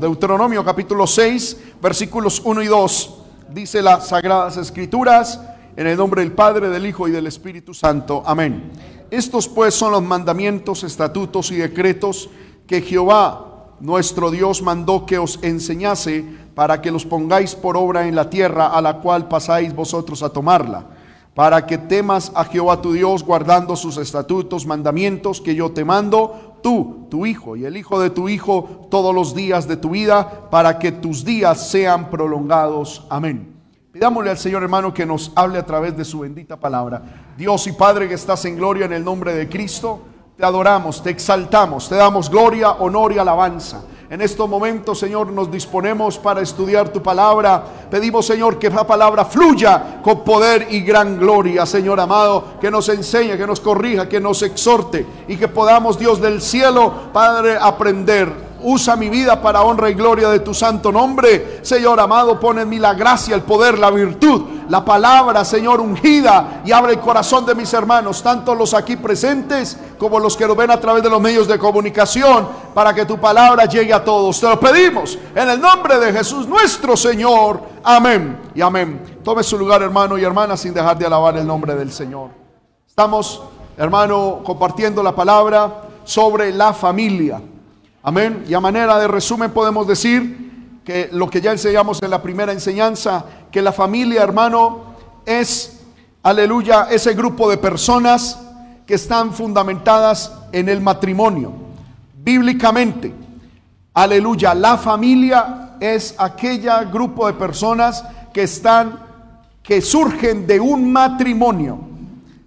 Deuteronomio capítulo 6, versículos 1 y 2, dice las sagradas escrituras, en el nombre del Padre, del Hijo y del Espíritu Santo. Amén. Estos pues son los mandamientos, estatutos y decretos que Jehová nuestro Dios mandó que os enseñase para que los pongáis por obra en la tierra a la cual pasáis vosotros a tomarla, para que temas a Jehová tu Dios guardando sus estatutos, mandamientos que yo te mando tú, tu hijo y el hijo de tu hijo todos los días de tu vida, para que tus días sean prolongados. Amén. Pidámosle al Señor hermano que nos hable a través de su bendita palabra. Dios y Padre que estás en gloria en el nombre de Cristo, te adoramos, te exaltamos, te damos gloria, honor y alabanza. En estos momentos, Señor, nos disponemos para estudiar tu palabra. Pedimos, Señor, que esa palabra fluya con poder y gran gloria, Señor amado, que nos enseñe, que nos corrija, que nos exhorte y que podamos, Dios del cielo, Padre, aprender Usa mi vida para honra y gloria de tu santo nombre. Señor amado, pone en mí la gracia, el poder, la virtud, la palabra, Señor, ungida. Y abre el corazón de mis hermanos, tanto los aquí presentes como los que lo ven a través de los medios de comunicación, para que tu palabra llegue a todos. Te lo pedimos en el nombre de Jesús nuestro Señor. Amén y amén. Tome su lugar, hermano y hermana, sin dejar de alabar el nombre del Señor. Estamos, hermano, compartiendo la palabra sobre la familia. Amén. Y a manera de resumen podemos decir que lo que ya enseñamos en la primera enseñanza, que la familia, hermano, es, aleluya, ese grupo de personas que están fundamentadas en el matrimonio. Bíblicamente, aleluya, la familia es aquella grupo de personas que están, que surgen de un matrimonio.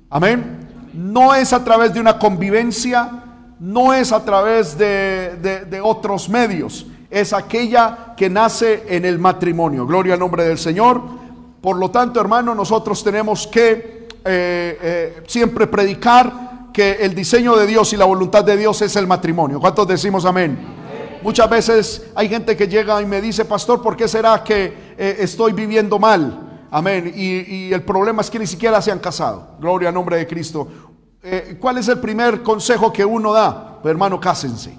Amén. No es a través de una convivencia, no es a través de, otros medios, es aquella que nace en el matrimonio. Gloria al nombre del Señor. Por lo tanto, hermano, nosotros tenemos que eh, eh, siempre predicar que el diseño de Dios y la voluntad de Dios es el matrimonio. ¿Cuántos decimos amén? Muchas veces hay gente que llega y me dice, pastor, ¿por qué será que eh, estoy viviendo mal? Amén. Y, y, el problema es que ni siquiera se han casado. Gloria al nombre de Cristo. Eh, ¿cuál es el primer consejo que uno da? Pues hermano, cásense.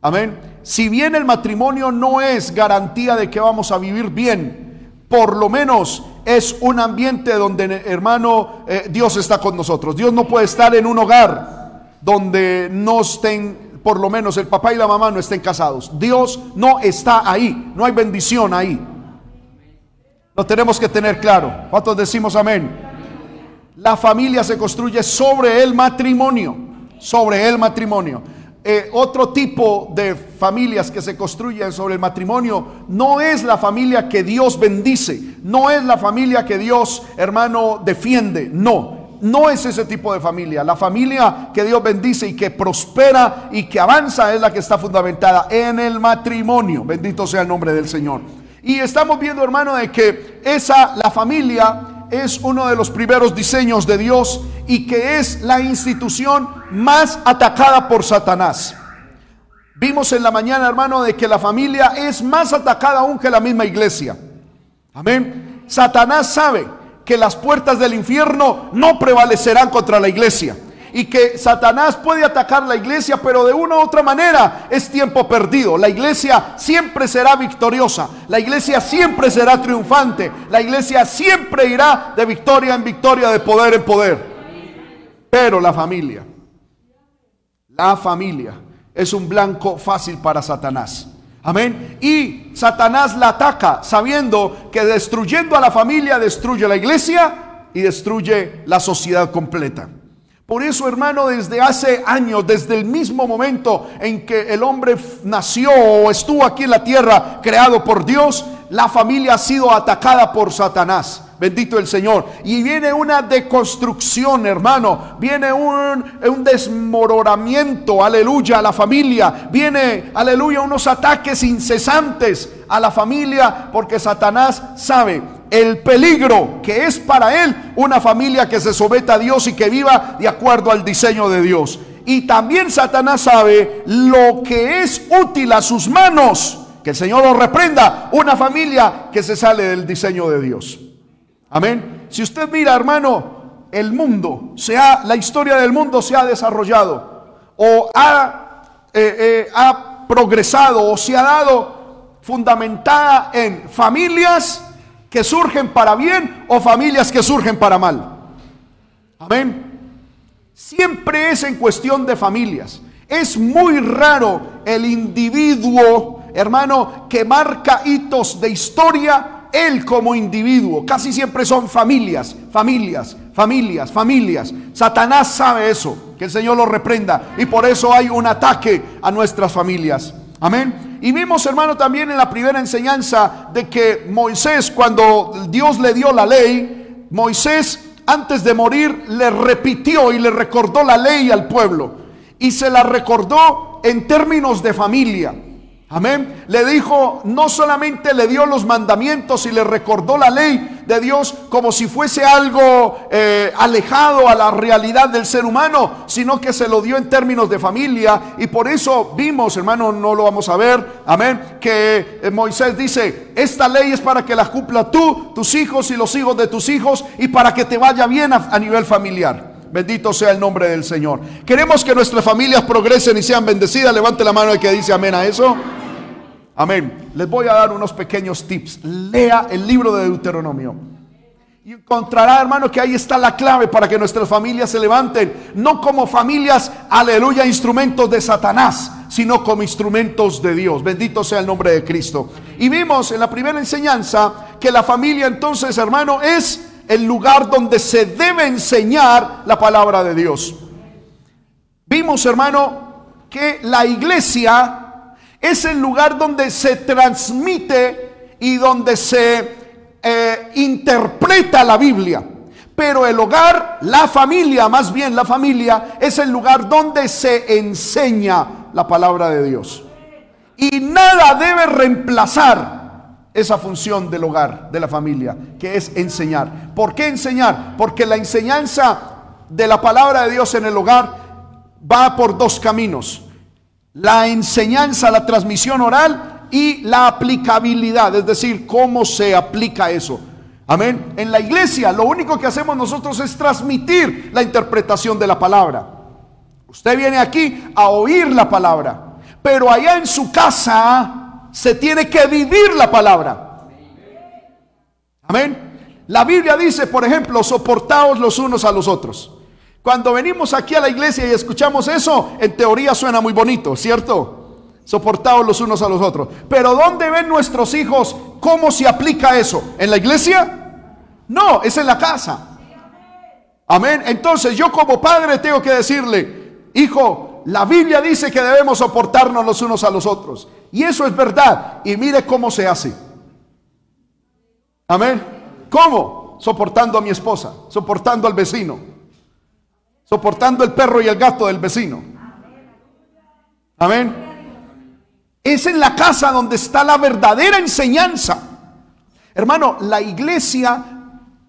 Amén. Si bien el matrimonio no es garantía de que vamos a vivir bien, por lo menos es un ambiente donde, hermano, eh, Dios está con nosotros. Dios no puede estar en un hogar donde no estén, por lo menos el papá y la mamá no estén casados. Dios no está ahí, no hay bendición ahí. Lo tenemos que tener claro. ¿Cuántos decimos amén? La familia se construye sobre el matrimonio, sobre el matrimonio. Eh, otro tipo de familias que se construyen sobre el matrimonio no es la familia que Dios bendice, no es la familia que Dios, hermano, defiende, no. No es ese tipo de familia. La familia que Dios bendice y que prospera y que avanza es la que está fundamentada en el matrimonio. Bendito sea el nombre del Señor. Y estamos viendo, hermano, de que esa, la familia, es uno de los primeros diseños de Dios y que es la institución más atacada por Satanás. Vimos en la mañana, hermano, de que la familia es más atacada aún que la misma iglesia. Amén. Satanás sabe que las puertas del infierno no prevalecerán contra la iglesia y que Satanás puede atacar la iglesia, pero de una u otra manera es tiempo perdido. La iglesia siempre será victoriosa, la iglesia siempre será triunfante, la iglesia siempre irá de victoria en victoria, de poder en poder. Pero la familia, la familia es un blanco fácil para Satanás. Amén. Y Satanás la ataca sabiendo que destruyendo a la familia destruye la iglesia y destruye la sociedad completa. Por eso, hermano, desde hace años, desde el mismo momento en que el hombre nació o estuvo aquí en la tierra, creado por Dios, la familia ha sido atacada por Satanás. Bendito el Señor. Y viene una deconstrucción, hermano. Viene un, un, desmoronamiento, aleluya, a la familia. Viene, aleluya, unos ataques incesantes a la familia porque Satanás sabe el peligro que es para él una familia que se someta a Dios y que viva de acuerdo al diseño de Dios. Y también Satanás sabe lo que es útil a sus manos. Que el Señor lo reprenda. Una familia que se sale del diseño de Dios. Amén. Si usted mira, hermano, el mundo, se ha, la historia del mundo se ha desarrollado o ha, eh, eh, ha progresado o se ha dado fundamentada en familias que surgen para bien o familias que surgen para mal. Amén. Siempre es en cuestión de familias. Es muy raro el individuo, hermano, que marca hitos de historia, él como individuo. Casi siempre son familias, familias, familias, familias. Satanás sabe eso, que el Señor lo reprenda. Y por eso hay un ataque a nuestras familias. Amén. Y vimos, hermano, también en la primera enseñanza de que Moisés, cuando Dios le dio la ley, Moisés antes de morir le repitió y le recordó la ley al pueblo. Y se la recordó en términos de familia. Amén. Le dijo, no solamente le dio los mandamientos y le recordó la ley de Dios como si fuese algo eh, alejado a la realidad del ser humano, sino que se lo dio en términos de familia. Y por eso vimos, hermano, no lo vamos a ver, amén, que eh, Moisés dice, esta ley es para que la cumpla tú, tus hijos y los hijos de tus hijos, y para que te vaya bien a, a nivel familiar. Bendito sea el nombre del Señor. Queremos que nuestras familias progresen y sean bendecidas. Levante la mano el que dice amén a eso. Amén. Les voy a dar unos pequeños tips. Lea el libro de Deuteronomio. Y encontrará, hermano, que ahí está la clave para que nuestras familias se levanten. No como familias, aleluya, instrumentos de Satanás, sino como instrumentos de Dios. Bendito sea el nombre de Cristo. Y vimos en la primera enseñanza que la familia entonces, hermano, es el lugar donde se debe enseñar la palabra de Dios. Vimos, hermano, que la iglesia es el lugar donde se transmite y donde se eh, interpreta la Biblia. Pero el hogar, la familia, más bien la familia, es el lugar donde se enseña la palabra de Dios. Y nada debe reemplazar esa función del hogar, de la familia, que es enseñar. ¿Por qué enseñar? Porque la enseñanza de la palabra de Dios en el hogar va por dos caminos la enseñanza, la transmisión oral y la aplicabilidad, es decir, cómo se aplica eso. Amén. En la iglesia lo único que hacemos nosotros es transmitir la interpretación de la palabra. Usted viene aquí a oír la palabra, pero allá en su casa se tiene que vivir la palabra. Amén. La Biblia dice, por ejemplo, soportaos los unos a los otros. Cuando venimos aquí a la iglesia y escuchamos eso, en teoría suena muy bonito, ¿cierto? Soportados los unos a los otros. Pero ¿dónde ven nuestros hijos cómo se aplica eso? ¿En la iglesia? No, es en la casa. Amén. Entonces yo como padre tengo que decirle, hijo, la Biblia dice que debemos soportarnos los unos a los otros. Y eso es verdad. Y mire cómo se hace. Amén. ¿Cómo? Soportando a mi esposa, soportando al vecino soportando el perro y el gato del vecino. Amén. Es en la casa donde está la verdadera enseñanza. Hermano, la iglesia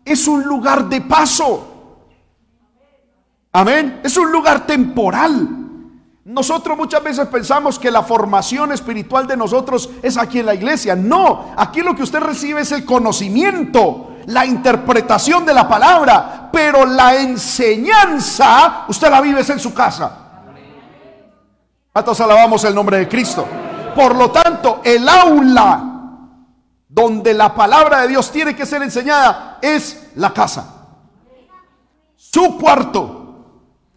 es un lugar de paso. Amén. Es un lugar temporal. Nosotros muchas veces pensamos que la formación espiritual de nosotros es aquí en la iglesia. No, aquí lo que usted recibe es el conocimiento la interpretación de la palabra, pero la enseñanza usted la vive en su casa. ¿Cuántos alabamos el nombre de Cristo? Por lo tanto, el aula donde la palabra de Dios tiene que ser enseñada es la casa. Su cuarto,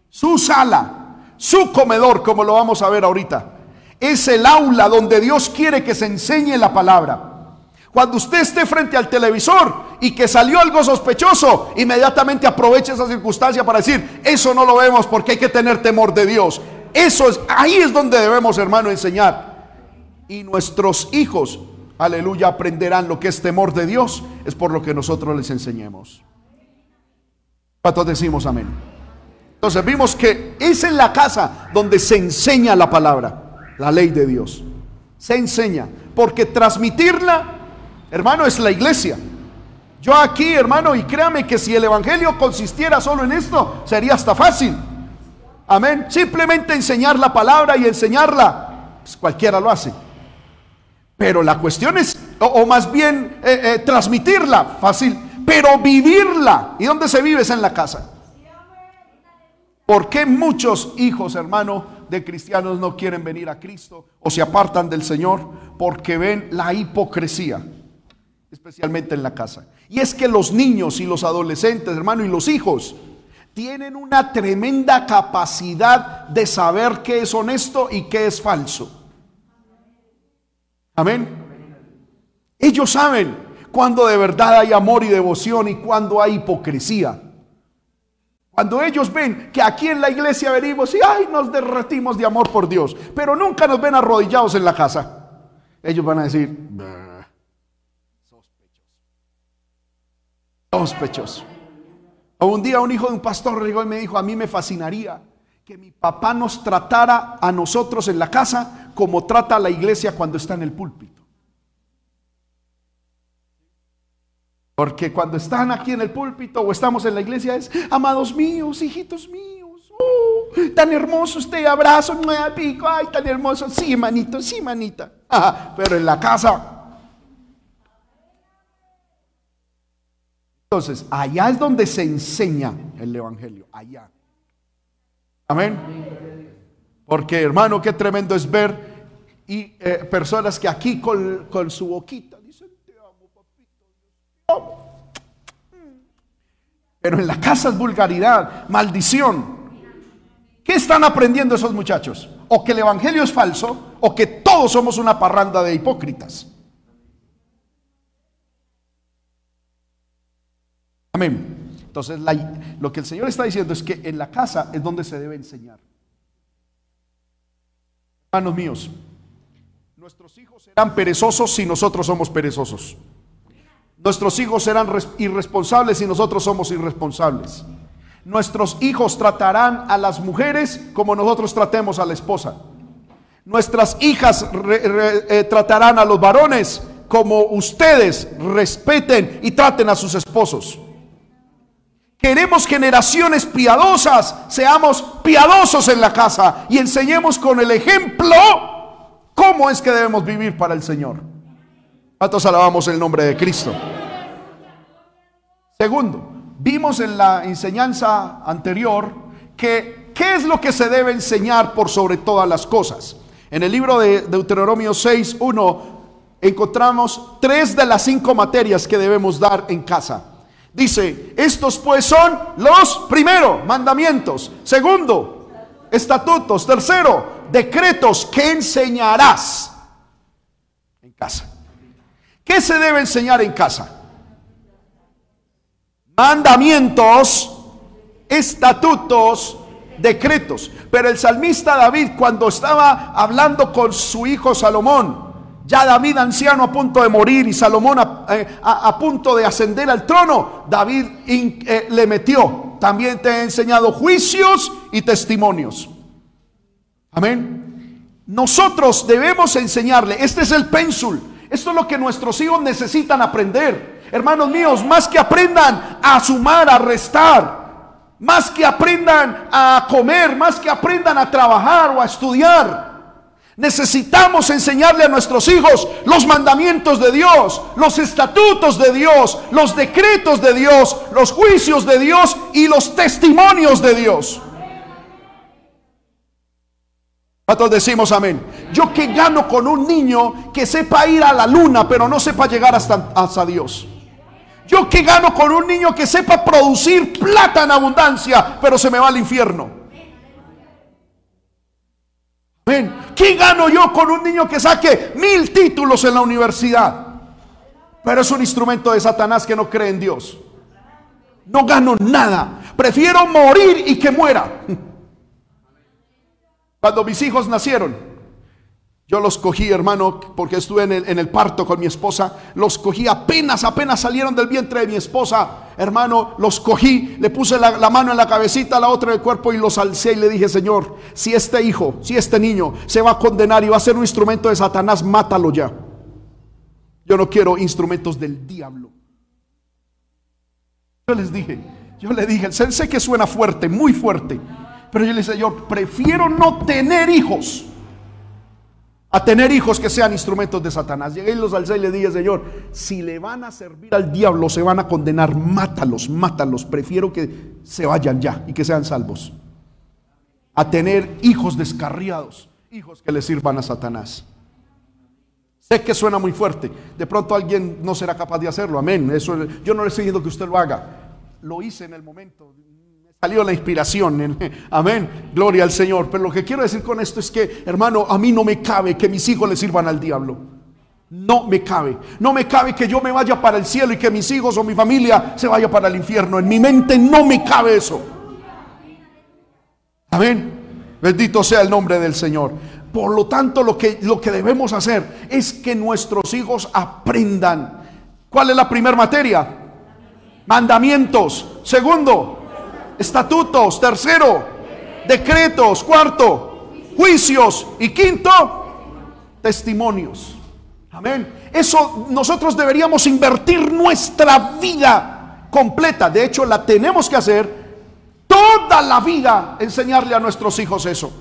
su sala, su comedor, como lo vamos a ver ahorita. Es el aula donde Dios quiere que se enseñe la palabra. Cuando usted esté frente al televisor y que salió algo sospechoso, inmediatamente aproveche esa circunstancia para decir, eso no lo vemos porque hay que tener temor de Dios. Eso es, ahí es donde debemos, hermano, enseñar. Y nuestros hijos, aleluya, aprenderán lo que es temor de Dios, es por lo que nosotros les enseñemos. ¿Cuántos decimos amén? Entonces vimos que es en la casa donde se enseña la palabra, la ley de Dios. Se enseña, porque transmitirla hermano, es la iglesia. Yo aquí, hermano, y créame que si el Evangelio consistiera solo en esto, sería hasta fácil. Amén. Simplemente enseñar la palabra y enseñarla, pues cualquiera lo hace. Pero la cuestión es, o, más bien eh, eh, transmitirla, fácil, pero vivirla. ¿Y dónde se vive? Es en la casa. ¿Por qué muchos hijos, hermano, de cristianos no quieren venir a Cristo o se apartan del Señor porque ven la hipocresía, especialmente en la casa. Y es que los niños y los adolescentes, hermano, y los hijos tienen una tremenda capacidad de saber qué es honesto y qué es falso. Amén. Ellos saben cuando de verdad hay amor y devoción y cuando hay hipocresía. Cuando ellos ven que aquí en la iglesia venimos y ay, nos derretimos de amor por Dios, pero nunca nos ven arrodillados en la casa, ellos van a decir. Sospechoso. Un día un hijo de un pastor llegó y me dijo, a mí me fascinaría que mi papá nos tratara a nosotros en la casa como trata a la iglesia cuando está en el púlpito. Porque cuando están aquí en el púlpito o estamos en la iglesia es, amados míos, hijitos míos, oh, tan hermoso usted, abrazo, pico, ay, tan hermoso, sí, manito, sí, manita. pero en la casa. Entonces, allá es donde se enseña el Evangelio, allá. Amén. Porque hermano, qué tremendo es ver y eh, personas que aquí con, su boquita dicen, te amo, papito. Pero en la casa es vulgaridad, maldición. ¿Qué están aprendiendo esos muchachos? O que el Evangelio es falso, o que todos somos una parranda de hipócritas. Amén. Entonces, lo que el Señor está diciendo es que en la casa es donde se debe enseñar. Hermanos míos, nuestros hijos serán perezosos si nosotros somos perezosos. Nuestros hijos serán irresponsables si nosotros somos irresponsables. Nuestros hijos tratarán a las mujeres como nosotros tratemos a la esposa. Nuestras hijas eh, tratarán a los varones como ustedes respeten y traten a sus esposos. Queremos generaciones piadosas, seamos piadosos en la casa y enseñemos con el ejemplo cómo es que debemos vivir para el Señor. ¿Cuántos alabamos el nombre de Cristo? Segundo, vimos en la enseñanza anterior que qué es lo que se debe enseñar por sobre todas las cosas. En el libro de Deuteronomio 6, 1, encontramos tres de las cinco materias que debemos dar en casa. Dice, estos pues son los primero, mandamientos. Segundo, estatutos. Tercero, decretos que enseñarás en casa. ¿Qué se debe enseñar en casa? Mandamientos, estatutos, decretos. Pero el salmista David, cuando estaba hablando con su hijo Salomón, ya David anciano a punto de morir y Salomón a, eh, punto de ascender al trono, David eh, le metió, también te he enseñado juicios y testimonios. Amén. Nosotros debemos enseñarle, este es el pénsul, esto es lo que nuestros hijos necesitan aprender. Hermanos míos, más que aprendan a sumar, a restar, más que aprendan a comer, más que aprendan a trabajar o a estudiar, Necesitamos enseñarle a nuestros hijos los mandamientos de Dios, los estatutos de Dios, los decretos de Dios, los juicios de Dios y los testimonios de Dios. ¿Cuántos decimos amén? Yo que gano con un niño que sepa ir a la luna, pero no sepa llegar hasta, hasta Dios. Yo que gano con un niño que sepa producir plata en abundancia, pero se me va al infierno. ¿Qué gano yo con un niño que saque mil títulos en la universidad? Pero es un instrumento de Satanás que no cree en Dios. No gano nada. Prefiero morir y que muera. Cuando mis hijos nacieron, yo los cogí, hermano, porque estuve en el, parto con mi esposa. Los cogí apenas, apenas salieron del vientre de mi esposa. Hermano, los cogí, le puse la, la, mano en la cabecita, la otra en el cuerpo y los alcé y le dije, Señor, si este hijo, si este niño se va a condenar y va a ser un instrumento de Satanás, mátalo ya. Yo no quiero instrumentos del diablo. Yo les dije, yo le dije, sé que suena fuerte, muy fuerte, pero yo le dije, Señor, prefiero no tener hijos a tener hijos que sean instrumentos de Satanás. Llegué y los alcé y le dije, Señor, si le van a servir al diablo, se van a condenar, mátalos, mátalos. Prefiero que se vayan ya y que sean salvos. a tener hijos descarriados, hijos que le sirvan a Satanás. Sé que suena muy fuerte. De pronto alguien no será capaz de hacerlo. Amén. Yo no le estoy diciendo que usted lo haga. Lo hice en el momento. Salió la inspiración. Amén. Gloria al Señor. Pero lo que quiero decir con esto es que, hermano, a mí no me cabe que mis hijos le sirvan al diablo. No me cabe. No me cabe que yo me vaya para el cielo y que mis hijos o mi familia se vaya para el infierno. En mi mente no me cabe eso. Amén. Bendito sea el nombre del Señor. Por lo tanto, lo que, lo que debemos hacer es que nuestros hijos aprendan. ¿Cuál es la primera materia? Mandamientos. Segundo, estatutos. Tercero, decretos. Cuarto, juicios. Y quinto, testimonios. Amén. Eso nosotros deberíamos invertir nuestra vida completa. De hecho, la tenemos que hacer toda la vida, enseñarle a nuestros hijos eso.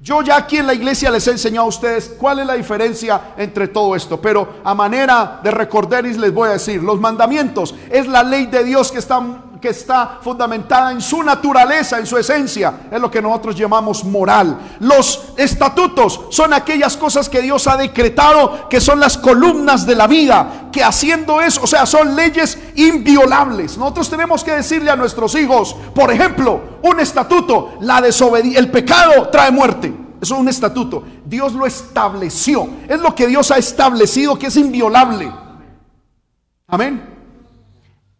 Yo ya aquí en la iglesia les he enseñado a ustedes cuál es la diferencia entre todo esto, pero a manera de recorderis les voy a decir, los mandamientos es la ley de Dios que está que está fundamentada en su naturaleza, en su esencia, es lo que nosotros llamamos moral. Los estatutos son aquellas cosas que Dios ha decretado, que son las columnas de la vida, que haciendo eso, o sea, son leyes inviolables. Nosotros tenemos que decirle a nuestros hijos, por ejemplo, un estatuto, la desobediencia, el pecado trae muerte. Eso es un estatuto. Dios lo estableció. Es lo que Dios ha establecido que es inviolable. Amén.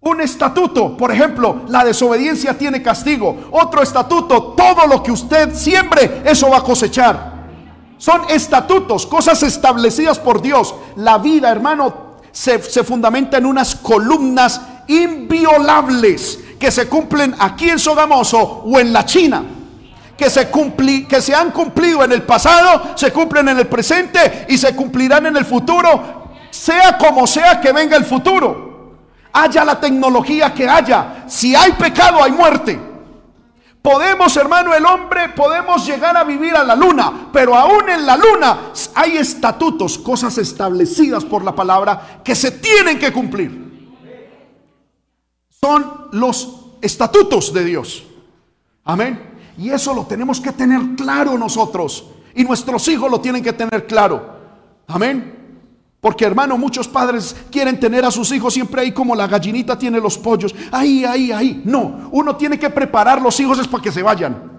Un estatuto, por ejemplo, la desobediencia tiene castigo. Otro estatuto, todo lo que usted siembre, eso va a cosechar. Son estatutos, cosas establecidas por Dios. La vida, hermano, se, fundamenta en unas columnas inviolables que se cumplen aquí en Sogamoso o en la China. Que se, que se han cumplido en el pasado, se cumplen en el presente y se cumplirán en el futuro, sea como sea que venga el futuro haya la tecnología que haya, si hay pecado hay muerte. Podemos, hermano, el hombre, podemos llegar a vivir a la luna, pero aún en la luna hay estatutos, cosas establecidas por la palabra que se tienen que cumplir. Son los estatutos de Dios. Amén. Y eso lo tenemos que tener claro nosotros. Y nuestros hijos lo tienen que tener claro. Amén. Porque hermano, muchos padres quieren tener a sus hijos siempre ahí como la gallinita tiene los pollos. Ahí, ahí, ahí. No, uno tiene que preparar los hijos es para que se vayan.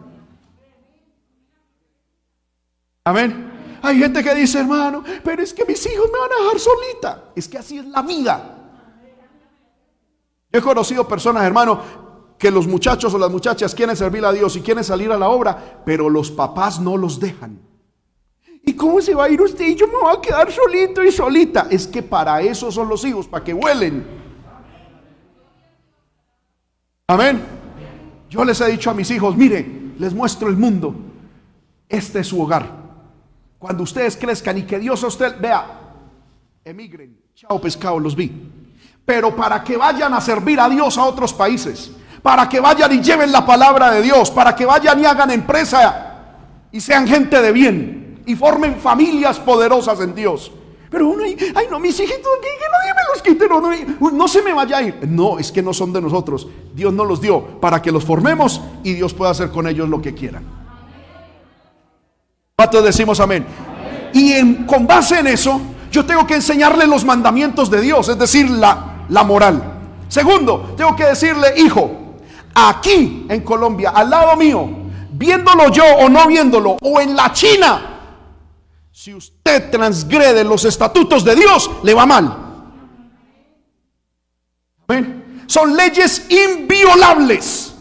Amén. Hay gente que dice, hermano, pero es que mis hijos me van a dejar solita. Es que así es la vida. Yo he conocido personas, hermano, que los muchachos o las muchachas quieren servir a Dios y quieren salir a la obra, pero los papás no los dejan. ¿Y cómo se va a ir usted? Y yo me voy a quedar solito y solita. Es que para eso son los hijos, para que huelen. Amén. Yo les he dicho a mis hijos, mire, les muestro el mundo. Este es su hogar. Cuando ustedes crezcan y que Dios a usted vea, emigren. Chao pescado, los vi. Pero para que vayan a servir a Dios a otros países, para que vayan y lleven la palabra de Dios, para que vayan y hagan empresa y sean gente de bien y formen familias poderosas en Dios. Pero uno, ay no, mis hijitos, que, nadie me los quite, no, no, se me vaya a ir. No, es que no son de nosotros. Dios nos los dio para que los formemos y Dios pueda hacer con ellos lo que quiera. ¿Cuántos decimos amén? Y con base en eso, yo tengo que enseñarle los mandamientos de Dios, es decir, la, la moral. Segundo, tengo que decirle, hijo, aquí en Colombia, al lado mío, viéndolo yo o no viéndolo, o en la China, si usted transgrede los estatutos de Dios, le va mal. Son leyes inviolables.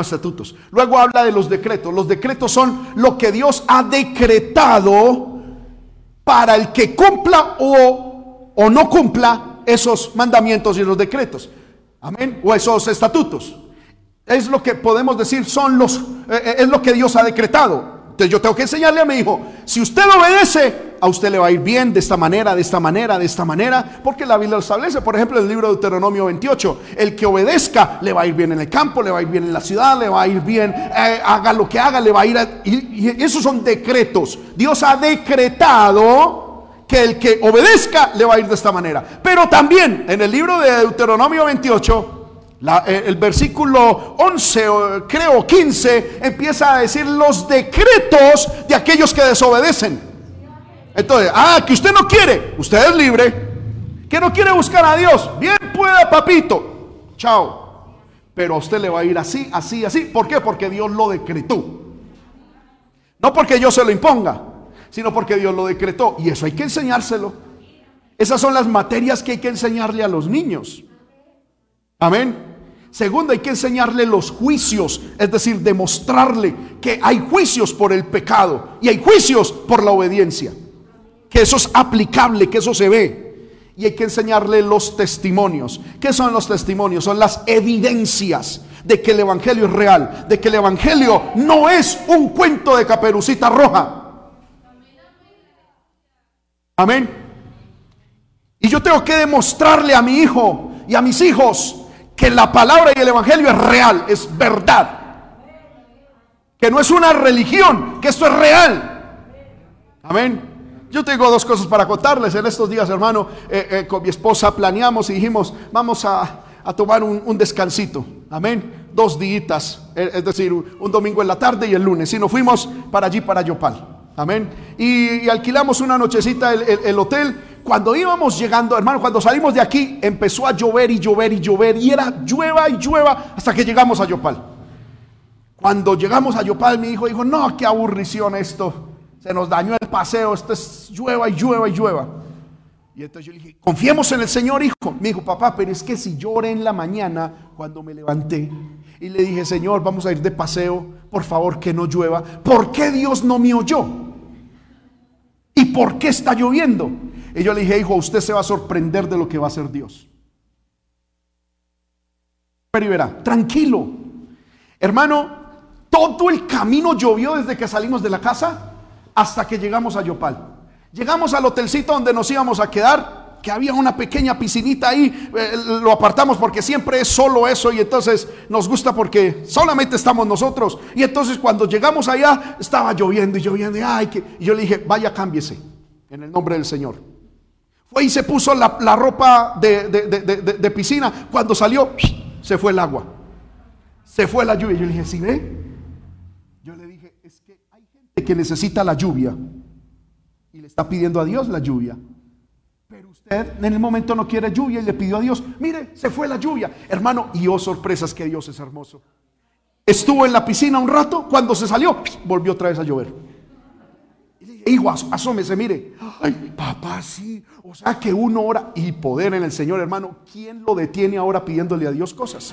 Estatutos. Luego habla de los decretos. Los decretos son lo que Dios ha decretado para el que cumpla o, o no cumpla esos mandamientos y los decretos. Amén. O esos estatutos. Es lo que podemos decir, son los, eh, eh, es lo que Dios ha decretado. Entonces yo tengo que enseñarle a mi hijo, si usted obedece, a usted le va a ir bien de esta manera, de esta manera, de esta manera, porque la Biblia lo establece. Por ejemplo, el libro de Deuteronomio 28, el que obedezca le va a ir bien en el campo, le va a ir bien en la ciudad, le va a ir bien, eh, haga lo que haga, le va a ir... y, y esos son decretos. Dios ha decretado que el que obedezca le va a ir de esta manera. Pero también en el libro de Deuteronomio 28, Eh, el versículo 11, creo 15, empieza a decir los decretos de aquellos que desobedecen. Entonces, ah, que usted no quiere, usted es libre. Que no quiere buscar a Dios, bien pueda, papito. Chao. Pero a usted le va a ir así, así, así. ¿Por qué? Porque Dios lo decretó. No porque yo se lo imponga, sino porque Dios lo decretó. Y eso hay que enseñárselo. Esas son las materias que hay que enseñarle a los niños. Amén. Segundo, hay que enseñarle los juicios, es decir, demostrarle que hay juicios por el pecado y hay juicios por la obediencia. Que eso es aplicable, que eso se ve. Y hay que enseñarle los testimonios. ¿Qué son los testimonios? Son las evidencias de que el Evangelio es real, de que el Evangelio no es un cuento de caperucita roja. Amén. Y yo tengo que demostrarle a mi hijo y a mis hijos que la palabra y el Evangelio es real, es verdad. Que no es una religión, que esto es real. Amén. Yo tengo dos cosas para contarles. En estos días, hermano, eh, eh, con mi esposa planeamos y dijimos, vamos a, tomar un, descansito. Amén. Dos días, eh, es decir, un domingo en la tarde y el lunes. Y nos fuimos para allí, para Yopal. Amén. Y, alquilamos una nochecita el, hotel. Cuando íbamos llegando, hermano, cuando salimos de aquí, empezó a llover y llover y llover. Y era llueva y llueva hasta que llegamos a Yopal. Cuando llegamos a Yopal, mi hijo dijo, no, qué aburrición esto. Se nos dañó el paseo, esto es llueva y llueva y llueva. Y entonces yo le dije, confiemos en el Señor, hijo. Me dijo, papá, pero es que si lloré en la mañana cuando me levanté y le dije, Señor, vamos a ir de paseo, por favor que no llueva. ¿Por qué Dios no me oyó? ¿Y por qué está lloviendo? Y yo le dije, hijo, usted se va a sorprender de lo que va a hacer Dios. Pero y verá, tranquilo. Hermano, todo el camino llovió desde que salimos de la casa hasta que llegamos a Yopal. Llegamos al hotelcito donde nos íbamos a quedar, que había una pequeña piscinita ahí, eh, lo apartamos porque siempre es solo eso y entonces nos gusta porque solamente estamos nosotros. Y entonces cuando llegamos allá estaba lloviendo y lloviendo ay, que, y yo le dije, vaya, cámbiese en el nombre del Señor. Fue y se puso la, ropa de, piscina. Cuando salió, se fue el agua. Se fue la lluvia. Yo le dije, ¿sí ve? Yo le dije, es que hay gente que necesita la lluvia y le está pidiendo a Dios la lluvia. Pero usted en el momento no quiere lluvia y le pidió a Dios, mire, se fue la lluvia. Hermano, y oh sorpresas que Dios es hermoso. Estuvo en la piscina un rato, cuando se salió, volvió otra vez a llover. Hijo, asómese, mire. Ay, papá, sí. O sea que uno ora y poder en el Señor, hermano. ¿Quién lo detiene ahora pidiéndole a Dios cosas?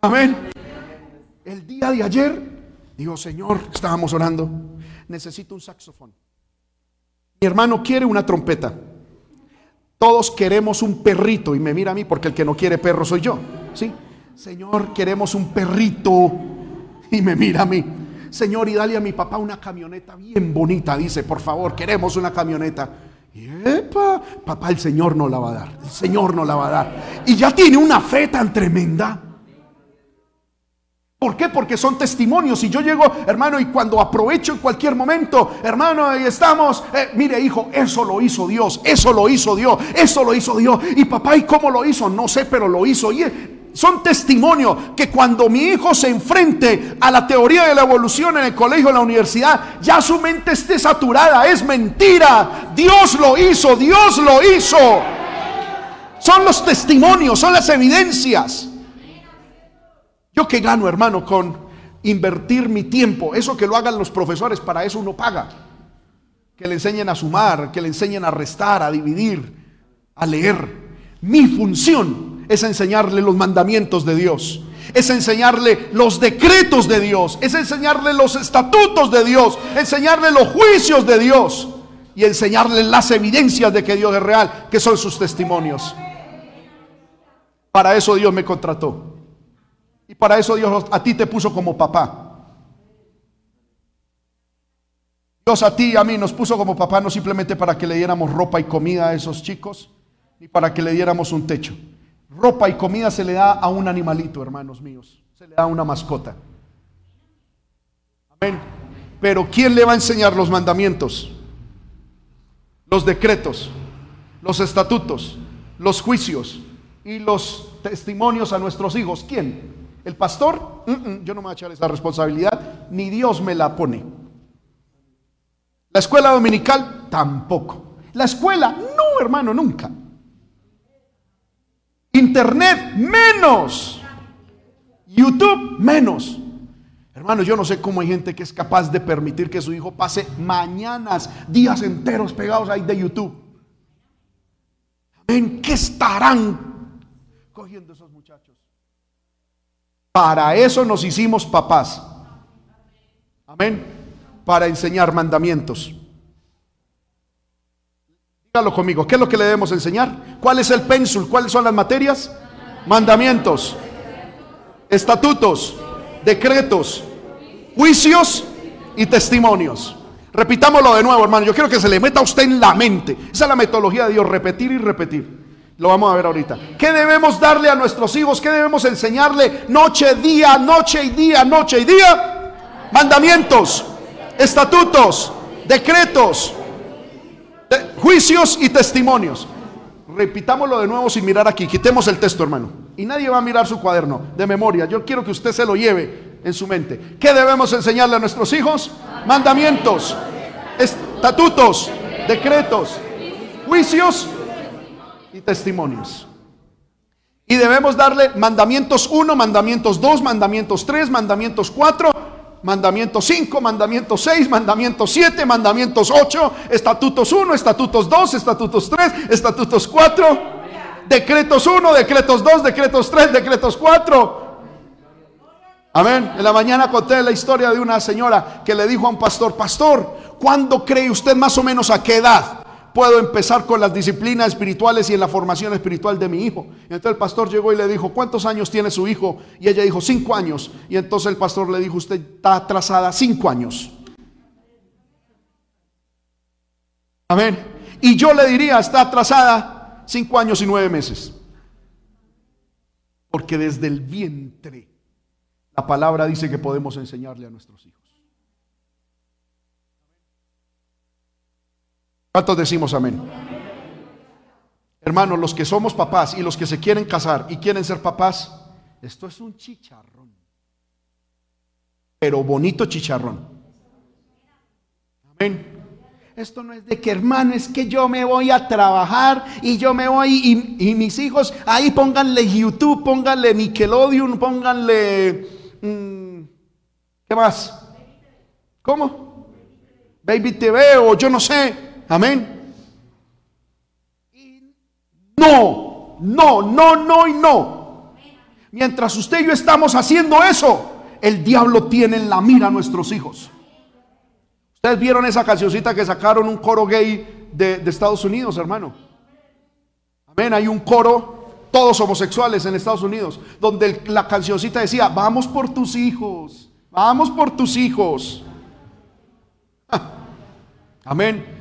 Amén. El día de ayer, digo, Señor, estábamos orando necesito un saxofón. Mi hermano quiere una trompeta. Todos queremos un perrito y me mira a mí porque el que no quiere perro soy yo. ¿Sí? Señor, queremos un perrito y me mira a mí. Señor, y dale a mi papá una camioneta bien bonita. Dice, por favor, queremos una camioneta. Y papá, el Señor no la va a dar. El Señor no la va a dar. Y ya tiene una fe tan tremenda ¿Por qué? Porque son testimonios. Y yo llego, hermano, y cuando aprovecho en cualquier momento, hermano, ahí estamos. Eh, mire, hijo, eso lo hizo Dios. Eso lo hizo Dios. Eso lo hizo Dios. Y papá, ¿y cómo lo hizo? No sé, pero lo hizo. Y son testimonios que cuando mi hijo se enfrente a la teoría de la evolución en el colegio, en la universidad, ya su mente esté saturada. Es mentira. Dios lo hizo. Dios lo hizo. Son los testimonios, son las evidencias. Yo que gano, hermano, con invertir mi tiempo, eso que lo hagan los profesores, para eso uno paga. Que le enseñen a sumar, que le enseñen a restar, a dividir, a leer. Mi función es enseñarle los mandamientos de Dios, es enseñarle los decretos de Dios, es enseñarle los estatutos de Dios, enseñarle los juicios de Dios y enseñarle las evidencias de que Dios es real, que son sus testimonios. Para eso Dios me contrató. Y para eso Dios a ti te puso como papá. Dios a ti y a mí nos puso como papá no simplemente para que le diéramos ropa y comida a esos chicos, ni para que le diéramos un techo. Ropa y comida se le da a un animalito, hermanos míos. Se le da a una mascota. Amén. Pero ¿quién le va a enseñar los mandamientos? Los decretos, los estatutos, los juicios, y los testimonios a nuestros hijos. ¿Quién? ¿El pastor? Yo no me voy a echar esa responsabilidad, ni Dios me la pone. La escuela dominical tampoco. La escuela, no, hermano, nunca. Internet, menos. YouTube, menos. Hermano, yo no sé cómo hay gente que es capaz de permitir que su hijo pase mañanas, días enteros pegados ahí de YouTube. ¿En qué estarán cogiendo esos muchachos? Para eso nos hicimos papás. Amén. Para enseñar mandamientos. ¿Qué es lo que le debemos enseñar? ¿Cuál es el pénsul? ¿Cuáles son las materias? Mandamientos, estatutos, decretos, juicios y testimonios. Repitámoslo de nuevo, hermano. Yo quiero que se le meta a usted en la mente. Esa es la metodología de Dios, repetir y repetir. Lo vamos a ver ahorita. ¿Qué debemos darle a nuestros hijos? ¿Qué debemos enseñarle noche, día, noche y día, noche y día? Mandamientos, estatutos, decretos, juicios y testimonios. Repitámoslo de nuevo sin mirar aquí. Quitemos el texto, hermano. Y nadie va a mirar su cuaderno de memoria. Yo quiero que usted se lo lleve en su mente. ¿Qué debemos enseñarle a nuestros hijos? Mandamientos, estatutos, decretos, juicios y testimonios. Y debemos darle mandamientos 1, mandamientos 2, mandamientos 3, mandamientos 4, mandamientos 5, mandamientos 6, mandamientos 7, mandamientos 8, estatutos 1, estatutos 2, estatutos 3, estatutos 4, decretos 1, decretos 2, decretos 3, decretos 4. Amén. En la mañana conté la historia de una señora que le dijo a un pastor, pastor, ¿cuándo cree usted más o menos a qué edad? Puedo empezar con las disciplinas espirituales y en la formación espiritual de mi hijo. Y entonces el pastor llegó y le dijo, ¿cuántos años tiene su hijo? Y ella dijo, cinco años. Y entonces el pastor le dijo, usted está atrasada cinco años. Amén. Y yo le diría, está atrasada cinco años y nueve meses. Porque desde el vientre la palabra dice que podemos enseñarle a nuestros hijos. ¿Cuántos decimos amén? Hermanos, los que somos papás y los que se quieren casar y quieren ser papás, esto es un chicharrón. Pero bonito chicharrón. Amén. Esto no es de que hermano, es que yo me voy a trabajar y yo me voy y, mis hijos, ahí pónganle YouTube, pónganle Nickelodeon, pónganle... Mm, ¿Qué más? ¿Cómo? Baby TV o yo no sé. Amén. No, no, no, no y no. Mientras usted y yo estamos haciendo eso, el diablo tiene en la mira a nuestros hijos. Ustedes vieron esa cancioncita que sacaron un coro gay de, de Estados Unidos, hermano. Amén, hay un coro, todos homosexuales en Estados Unidos, donde la cancioncita decía, vamos por tus hijos, vamos por tus hijos. Amén.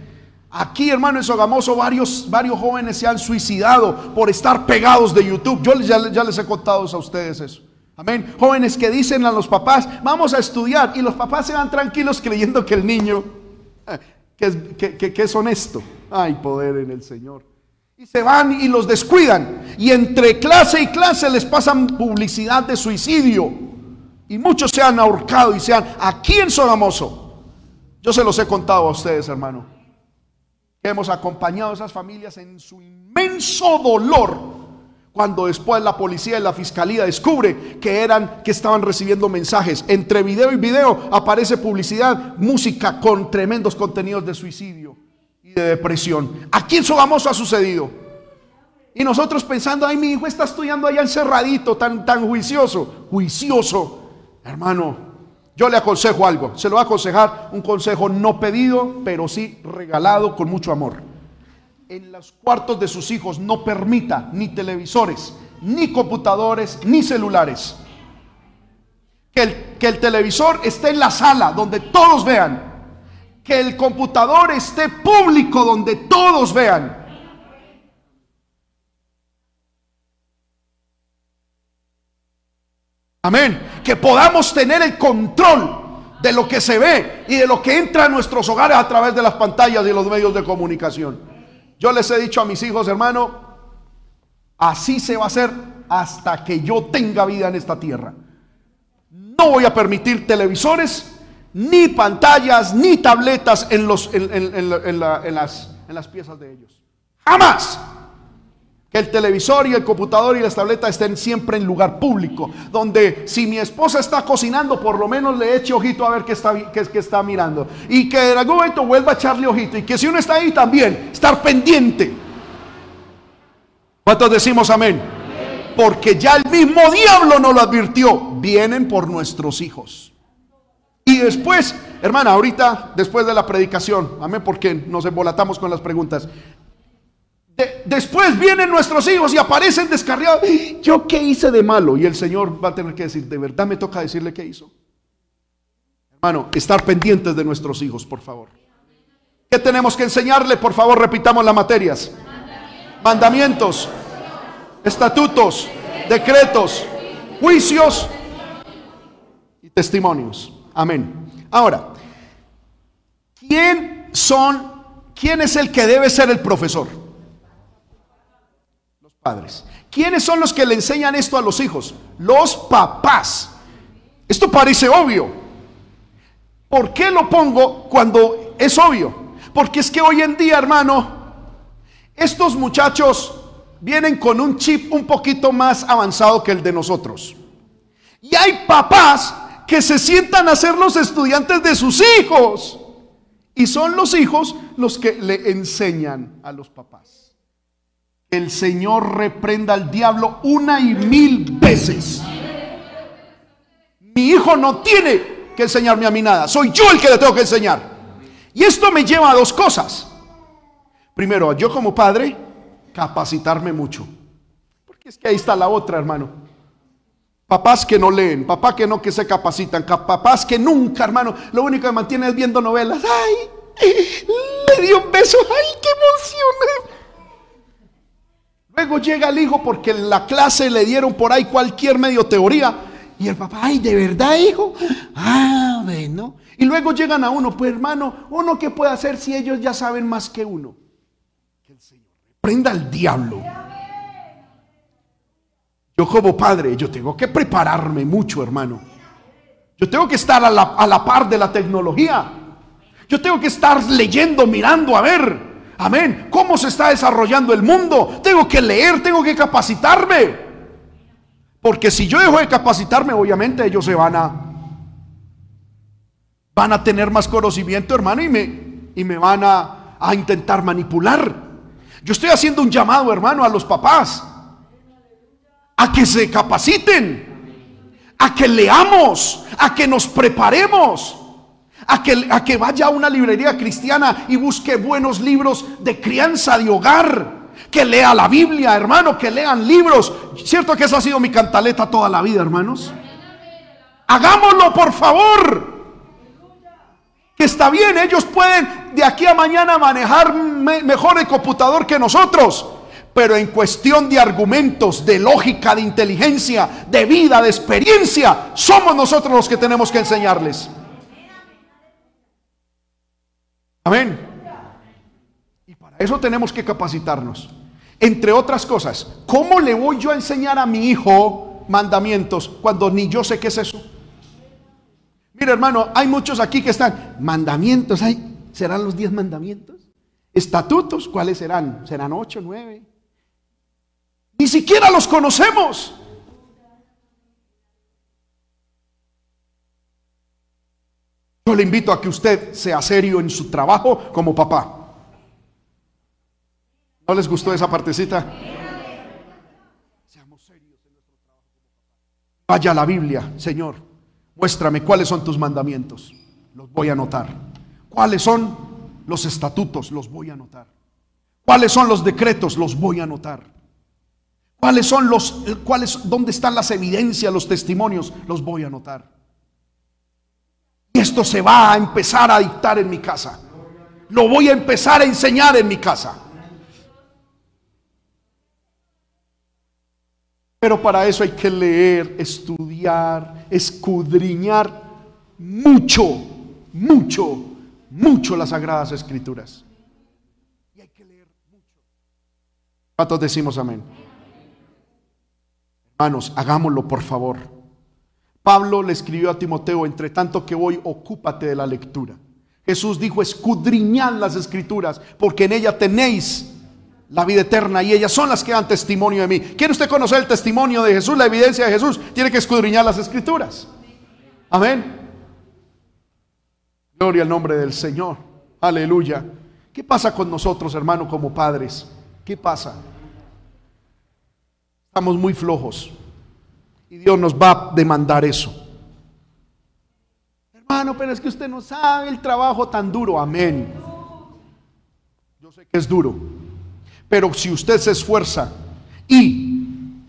Aquí, hermano, en Sogamoso, varios, varios jóvenes se han suicidado por estar pegados de YouTube. Yo ya, les he contado a ustedes eso. Amén. Jóvenes que dicen a los papás, vamos a estudiar. Y los papás se van tranquilos creyendo que el niño, eh, que, es, es honesto. Hay poder en el Señor. Y se van y los descuidan. Y entre clase y clase les pasan publicidad de suicidio. Y muchos se han ahorcado y se han... Aquí en Sogamoso. Yo se los he contado a ustedes, hermano hemos acompañado a esas familias en su inmenso dolor cuando después la policía y la fiscalía descubre que eran que estaban recibiendo mensajes. Entre video y video aparece publicidad música con tremendos contenidos de suicidio y de depresión. Aquí en Sogamoso ha sucedido. Y nosotros pensando ay mi hijo está estudiando allá encerradito tan tan juicioso juicioso hermano yo le aconsejo algo, se lo voy a aconsejar un consejo no pedido, pero sí regalado con mucho amor. En los cuartos de sus hijos no permita ni televisores, ni computadores, ni celulares. Que el, que el televisor esté en la sala donde todos vean. Que el computador esté público donde todos vean Amén. Que podamos tener el control de lo que se ve y de lo que entra a nuestros hogares a través de las pantallas y los medios de comunicación. Yo les he dicho a mis hijos, hermano, Así se va a hacer hasta que yo tenga vida en esta tierra. No voy a permitir televisores, ni pantallas, ni tabletas en, los, en, las, en las piezas de ellos. Jamás. El televisor y el computador y las tabletas estén siempre en lugar público. Donde si mi esposa está cocinando, por lo menos le eche ojito a ver qué está, qué está mirando. Y que en algún momento vuelva a echarle ojito. Y que si uno está ahí también, estar pendiente. ¿Cuántos decimos amén? Porque ya el mismo diablo nos lo advirtió. Vienen por nuestros hijos. Y después, hermana, ahorita, después de la predicación, amén, porque nos embolatamos con las preguntas después vienen nuestros hijos y aparecen descarriados. ¿Yo qué hice de malo? Y el Señor va a tener que decir, ¿de verdad me toca decirle qué hizo? Hermano, estar pendientes de nuestros hijos, por favor. ¿Qué tenemos que enseñarle? Por favor, repitamos las materias. Mandamientos, estatutos, decretos, juicios y testimonios. Amén. Ahora, ¿quién son, quién es el que debe ser el profesor? Padres. ¿Quiénes son los que le enseñan esto a los hijos? Los papás. Esto parece obvio. ¿Por qué lo pongo cuando es obvio? Porque es que hoy en día, hermano, estos muchachos vienen con un chip un poquito más avanzado que el de nosotros. Y hay papás que se sientan a ser los estudiantes de sus hijos. Y son los hijos los que le enseñan a los papás el Señor reprenda al diablo una y mil veces. Mi hijo no tiene que enseñarme a mí nada, soy yo el que le tengo que enseñar. Y esto me lleva a dos cosas. Primero, yo como padre, capacitarme mucho. Porque es que ahí está la otra, hermano. Papás que no leen, papás que no que se capacitan, papás que nunca, hermano, lo único que mantienen es viendo novelas. Ay, le dio un beso, ay, qué emoción. Luego llega el hijo porque en la clase le dieron por ahí cualquier medio teoría. Y el papá, ay, ¿de verdad, hijo? Ah, bueno. Y luego llegan a uno, pues hermano, ¿uno qué puede hacer si ellos ya saben más que uno? Que el Señor prenda al diablo. Yo como padre, yo tengo que prepararme mucho, hermano. Yo tengo que estar a la, a la par de la tecnología. Yo tengo que estar leyendo, mirando, a ver. Amén. ¿Cómo se está desarrollando el mundo? Tengo que leer, tengo que capacitarme. Porque si yo dejo de capacitarme, obviamente ellos se van a van a tener más conocimiento, hermano, y me, y me van a, a intentar manipular. Yo estoy haciendo un llamado, hermano, a los papás a que se capaciten, a que leamos, a que nos preparemos a que, a que vaya a una librería cristiana y busque buenos libros de crianza de hogar. Que lea la Biblia, hermano, que lean libros. ¿Cierto que esa ha sido mi cantaleta toda la vida, hermanos? Hagámoslo, por favor. Que está bien, ellos pueden de aquí a mañana manejar mejor el computador que nosotros. Pero en cuestión de argumentos, de lógica, de inteligencia, de vida, de experiencia, somos nosotros los que tenemos que enseñarles. Amén. Y para eso tenemos que capacitarnos. Entre otras cosas, ¿cómo le voy yo a enseñar a mi hijo mandamientos cuando ni yo sé qué es eso? Mira, hermano, hay muchos aquí que están, mandamientos, ¿hay? ¿serán los diez mandamientos? Estatutos, ¿cuáles serán? ¿Serán ocho, nueve? Ni siquiera los conocemos. Yo le invito a que usted sea serio en su trabajo como papá. ¿No les gustó esa partecita? Seamos serios en nuestro trabajo. Vaya a la Biblia, Señor. Muéstrame cuáles son tus mandamientos. Los voy a anotar. ¿Cuáles son los estatutos? Los voy a anotar. ¿Cuáles son los decretos? Los voy a anotar. ¿Cuáles son los cuáles dónde están las evidencias, los testimonios? Los voy a anotar. Esto se va a empezar a dictar en mi casa. Lo voy a empezar a enseñar en mi casa. Pero para eso hay que leer, estudiar, escudriñar mucho, mucho, mucho las sagradas escrituras. Y hay que leer mucho. ¿Cuántos decimos amén? Hermanos, hagámoslo por favor. Pablo le escribió a Timoteo, entre tanto que voy, ocúpate de la lectura. Jesús dijo, escudriñad las escrituras, porque en ella tenéis la vida eterna y ellas son las que dan testimonio de mí. ¿Quiere usted conocer el testimonio de Jesús, la evidencia de Jesús? Tiene que escudriñar las escrituras. Amén. Gloria al nombre del Señor. Aleluya. ¿Qué pasa con nosotros, hermano, como padres? ¿Qué pasa? Estamos muy flojos. Y Dios nos va a demandar eso. Hermano, pero es que usted no sabe el trabajo tan duro. Amén. Yo sé que es duro. Pero si usted se esfuerza y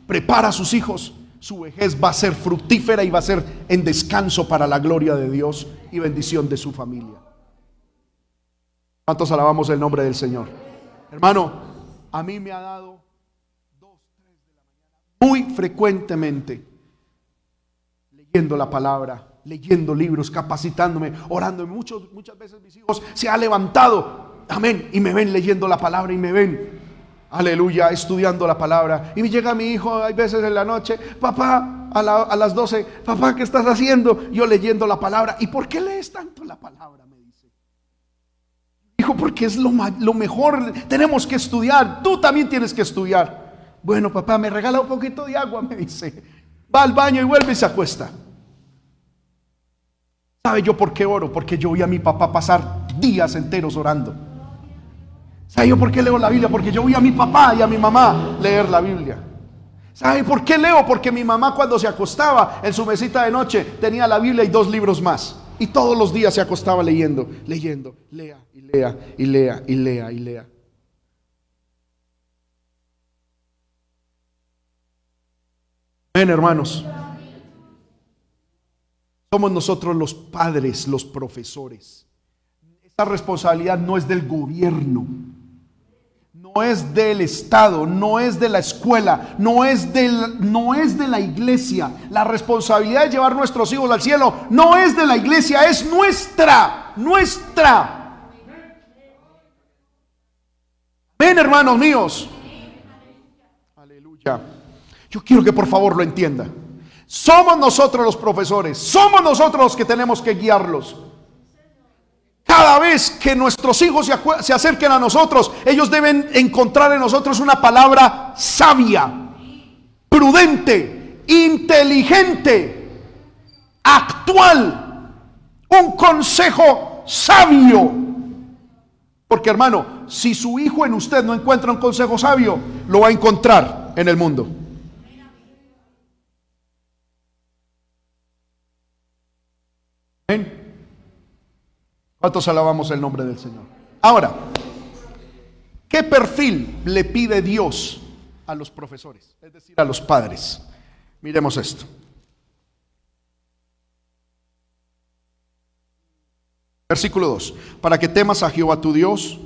prepara a sus hijos, su vejez va a ser fructífera y va a ser en descanso para la gloria de Dios y bendición de su familia. ¿Cuántos alabamos el nombre del Señor? Hermano, a mí me ha dado dos, tres de la mañana muy frecuentemente leyendo la palabra, leyendo libros, capacitándome, orando. Muchos, muchas veces mis hijos se han levantado, amén, y me ven leyendo la palabra y me ven aleluya, estudiando la palabra. Y me llega mi hijo, hay veces en la noche, papá, a, las 12, papá, ¿qué estás haciendo? Yo leyendo la palabra. ¿Y por qué lees tanto la palabra? Me dice. Hijo, porque es lo, lo mejor, tenemos que estudiar, tú también tienes que estudiar. Bueno, papá, me regala un poquito de agua, me dice. Va al baño y vuelve y se acuesta. ¿Sabe yo por qué oro? Porque yo vi a mi papá pasar días enteros orando. ¿Sabe yo por qué leo la Biblia? Porque yo voy a mi papá y a mi mamá leer la Biblia. ¿Sabe por qué leo? Porque mi mamá cuando se acostaba en su mesita de noche tenía la Biblia y dos libros más. Y todos los días se acostaba leyendo, leyendo, lea y lea y lea y lea y lea. Ven hermanos. Somos nosotros los padres, los profesores. Esta responsabilidad no es del gobierno no es del Estado, no es de la escuela, no es, del, no es de la iglesia. La responsabilidad de llevar nuestros hijos al cielo no es de la iglesia, es nuestra, nuestra. Ven, hermanos míos. Aleluya. Yo quiero que por favor lo entienda. Somos nosotros los profesores, somos nosotros los que tenemos que guiarlos. Cada vez que nuestros hijos se, acerquen a nosotros, ellos deben encontrar en nosotros una palabra sabia, prudente, inteligente, actual, un consejo sabio. Porque hermano, si su hijo en usted no encuentra un consejo sabio, lo va a encontrar en el mundo. ¿Cuántos alabamos el nombre del Señor? Ahora, ¿qué perfil le pide Dios a los profesores? Es decir, a los padres. Miremos esto. Versículo 2. Para que temas a Jehová tu Dios,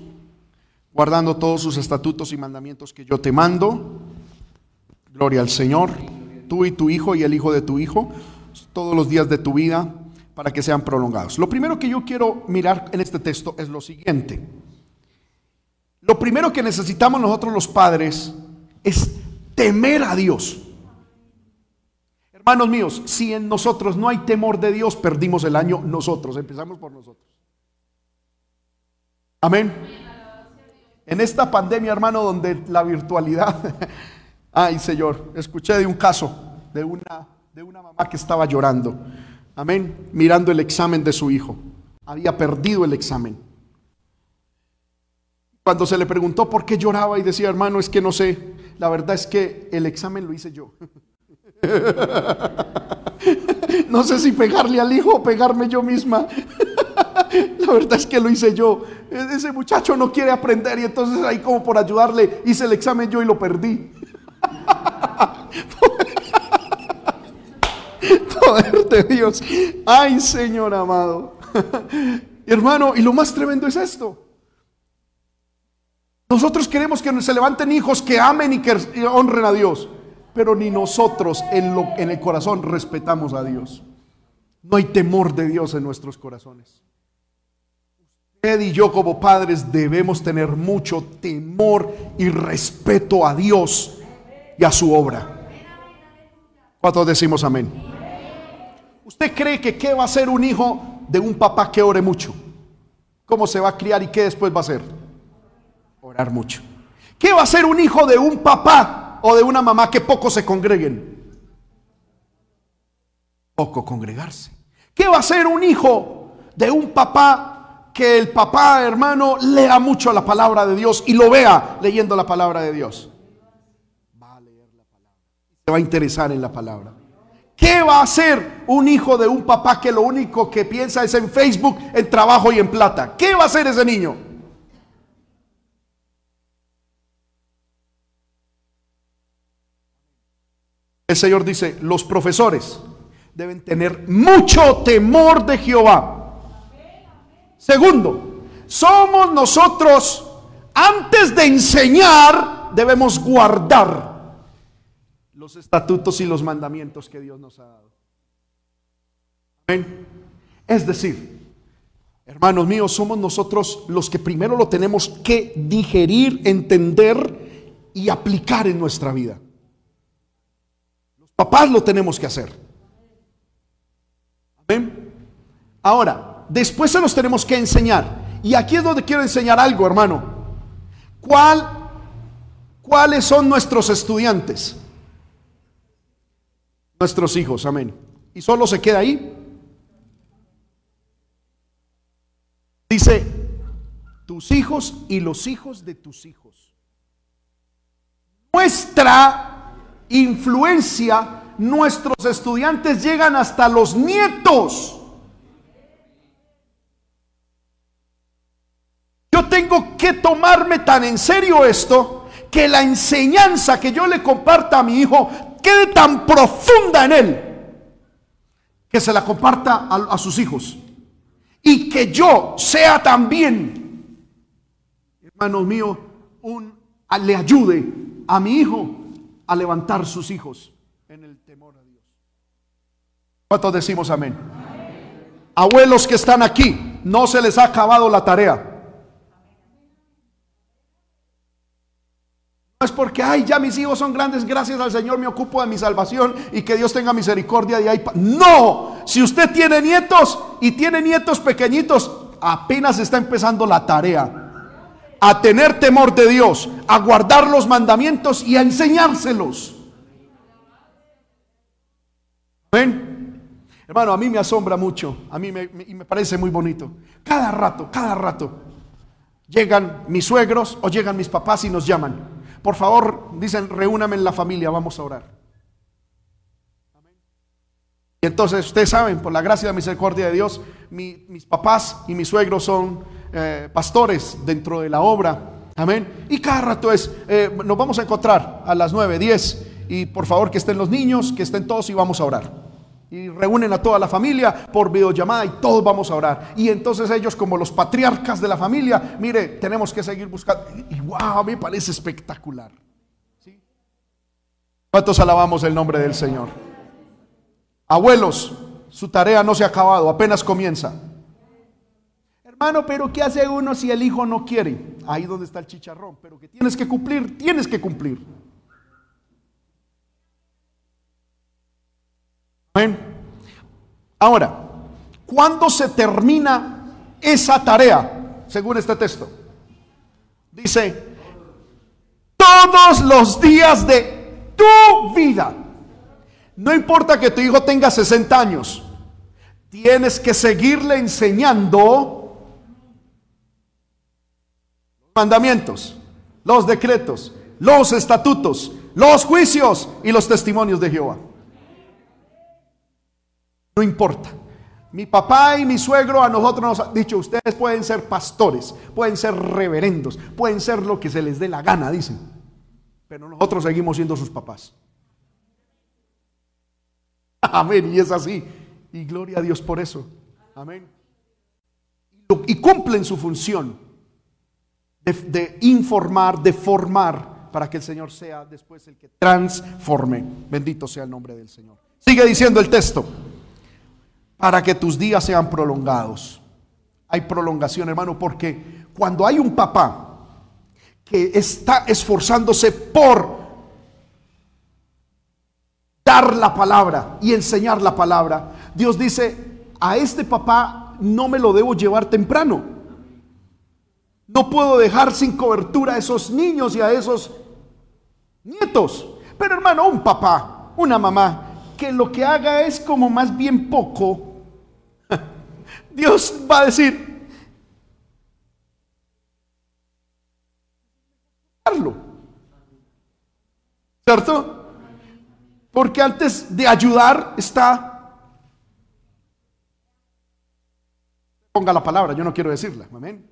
guardando todos sus estatutos y mandamientos que yo te mando. Gloria al Señor. Tú y tu hijo y el hijo de tu hijo, todos los días de tu vida para que sean prolongados. Lo primero que yo quiero mirar en este texto es lo siguiente. Lo primero que necesitamos nosotros los padres es temer a Dios. Hermanos míos, si en nosotros no hay temor de Dios, perdimos el año nosotros. Empezamos por nosotros. Amén. En esta pandemia, hermano, donde la virtualidad... Ay, Señor, escuché de un caso de una, de una mamá que estaba llorando amén, mirando el examen de su hijo. Había perdido el examen. Cuando se le preguntó por qué lloraba y decía, hermano, es que no sé, la verdad es que el examen lo hice yo. no sé si pegarle al hijo o pegarme yo misma. La verdad es que lo hice yo. Ese muchacho no quiere aprender y entonces ahí como por ayudarle hice el examen yo y lo perdí. Poder de Dios. Ay, Señor amado. Hermano, y lo más tremendo es esto. Nosotros queremos que se levanten hijos que amen y que honren a Dios, pero ni nosotros en, el corazón respetamos a Dios. No hay temor de Dios en nuestros corazones. Usted y yo como padres debemos tener mucho temor y respeto a Dios y a su obra. ¿Cuántos decimos amén? ¿Usted cree que qué va a ser un hijo de un papá que ore mucho? ¿Cómo se va a criar y qué después va a hacer? Orar mucho. ¿Qué va a ser un hijo de un papá o de una mamá que poco se congreguen? Poco congregarse. ¿Qué va a ser un hijo de un papá que el papá, hermano, lea mucho la palabra de Dios y lo vea leyendo la palabra de Dios? Va a leer la palabra. Se va a interesar en la palabra. ¿Qué va a hacer un hijo de un papá que lo único que piensa es en Facebook, en trabajo y en plata? ¿Qué va a hacer ese niño? El Señor dice, los profesores deben tener mucho temor de Jehová. Segundo, somos nosotros, antes de enseñar, debemos guardar los estatutos y los mandamientos que Dios nos ha dado. Amén. Es decir, hermanos míos, somos nosotros los que primero lo tenemos que digerir, entender y aplicar en nuestra vida. Papás lo tenemos que hacer. Amén. Ahora, después se los tenemos que enseñar. Y aquí es donde quiero enseñar algo, hermano. ¿Cuál, ¿Cuáles son nuestros estudiantes? Nuestros hijos, amén. Y solo se queda ahí. Dice, tus hijos y los hijos de tus hijos. Nuestra influencia, nuestros estudiantes llegan hasta los nietos. Yo tengo que tomarme tan en serio esto que la enseñanza que yo le comparta a mi hijo quede tan profunda en él que se la comparta a, sus hijos y que yo sea también, hermanos míos, un, le ayude a mi hijo a levantar sus hijos en el temor a Dios. ¿Cuántos decimos amén? Abuelos que están aquí, no se les ha acabado la tarea. Es porque, ay, ya mis hijos son grandes, gracias al Señor me ocupo de mi salvación y que Dios tenga misericordia de ahí. No, si usted tiene nietos y tiene nietos pequeñitos, apenas está empezando la tarea a tener temor de Dios, a guardar los mandamientos y a enseñárselos. ¿Ven? Hermano, a mí me asombra mucho, a mí me, me parece muy bonito. Cada rato, cada rato, llegan mis suegros o llegan mis papás y nos llaman. Por favor, dicen, reúname en la familia, vamos a orar. Y entonces ustedes saben, por la gracia y la misericordia de Dios, mis papás y mis suegros son eh, pastores dentro de la obra. Amén. Y cada rato es, eh, nos vamos a encontrar a las 9, 10 y por favor que estén los niños, que estén todos y vamos a orar. Y reúnen a toda la familia por videollamada y todos vamos a orar. Y entonces ellos como los patriarcas de la familia, mire, tenemos que seguir buscando. Y wow, me parece espectacular. ¿Cuántos alabamos el nombre del Señor? Abuelos, su tarea no se ha acabado, apenas comienza. Hermano, pero ¿qué hace uno si el hijo no quiere? Ahí donde está el chicharrón. Pero que tienes que cumplir, tienes que cumplir. Ahora, ¿cuándo se termina esa tarea? Según este texto. Dice, todos los días de tu vida. No importa que tu hijo tenga 60 años, tienes que seguirle enseñando mandamientos, los decretos, los estatutos, los juicios y los testimonios de Jehová. No importa. Mi papá y mi suegro a nosotros nos han dicho, ustedes pueden ser pastores, pueden ser reverendos, pueden ser lo que se les dé la gana, dicen. Pero nosotros seguimos siendo sus papás. Amén, y es así. Y gloria a Dios por eso. Amén. Y cumplen su función de, informar, de formar, para que el Señor sea después el que transforme. Bendito sea el nombre del Señor. Sigue diciendo el texto, para que tus días sean prolongados. Hay prolongación, hermano, porque cuando hay un papá que está esforzándose por dar la palabra y enseñar la palabra. Dios dice, a este papá no me lo debo llevar temprano. No puedo dejar sin cobertura a esos niños y a esos nietos. Pero hermano, un papá, una mamá, que lo que haga es como más bien poco, Dios va a decir, ¿cierto? Porque antes de ayudar está, ponga la palabra, yo no quiero decirla, amén.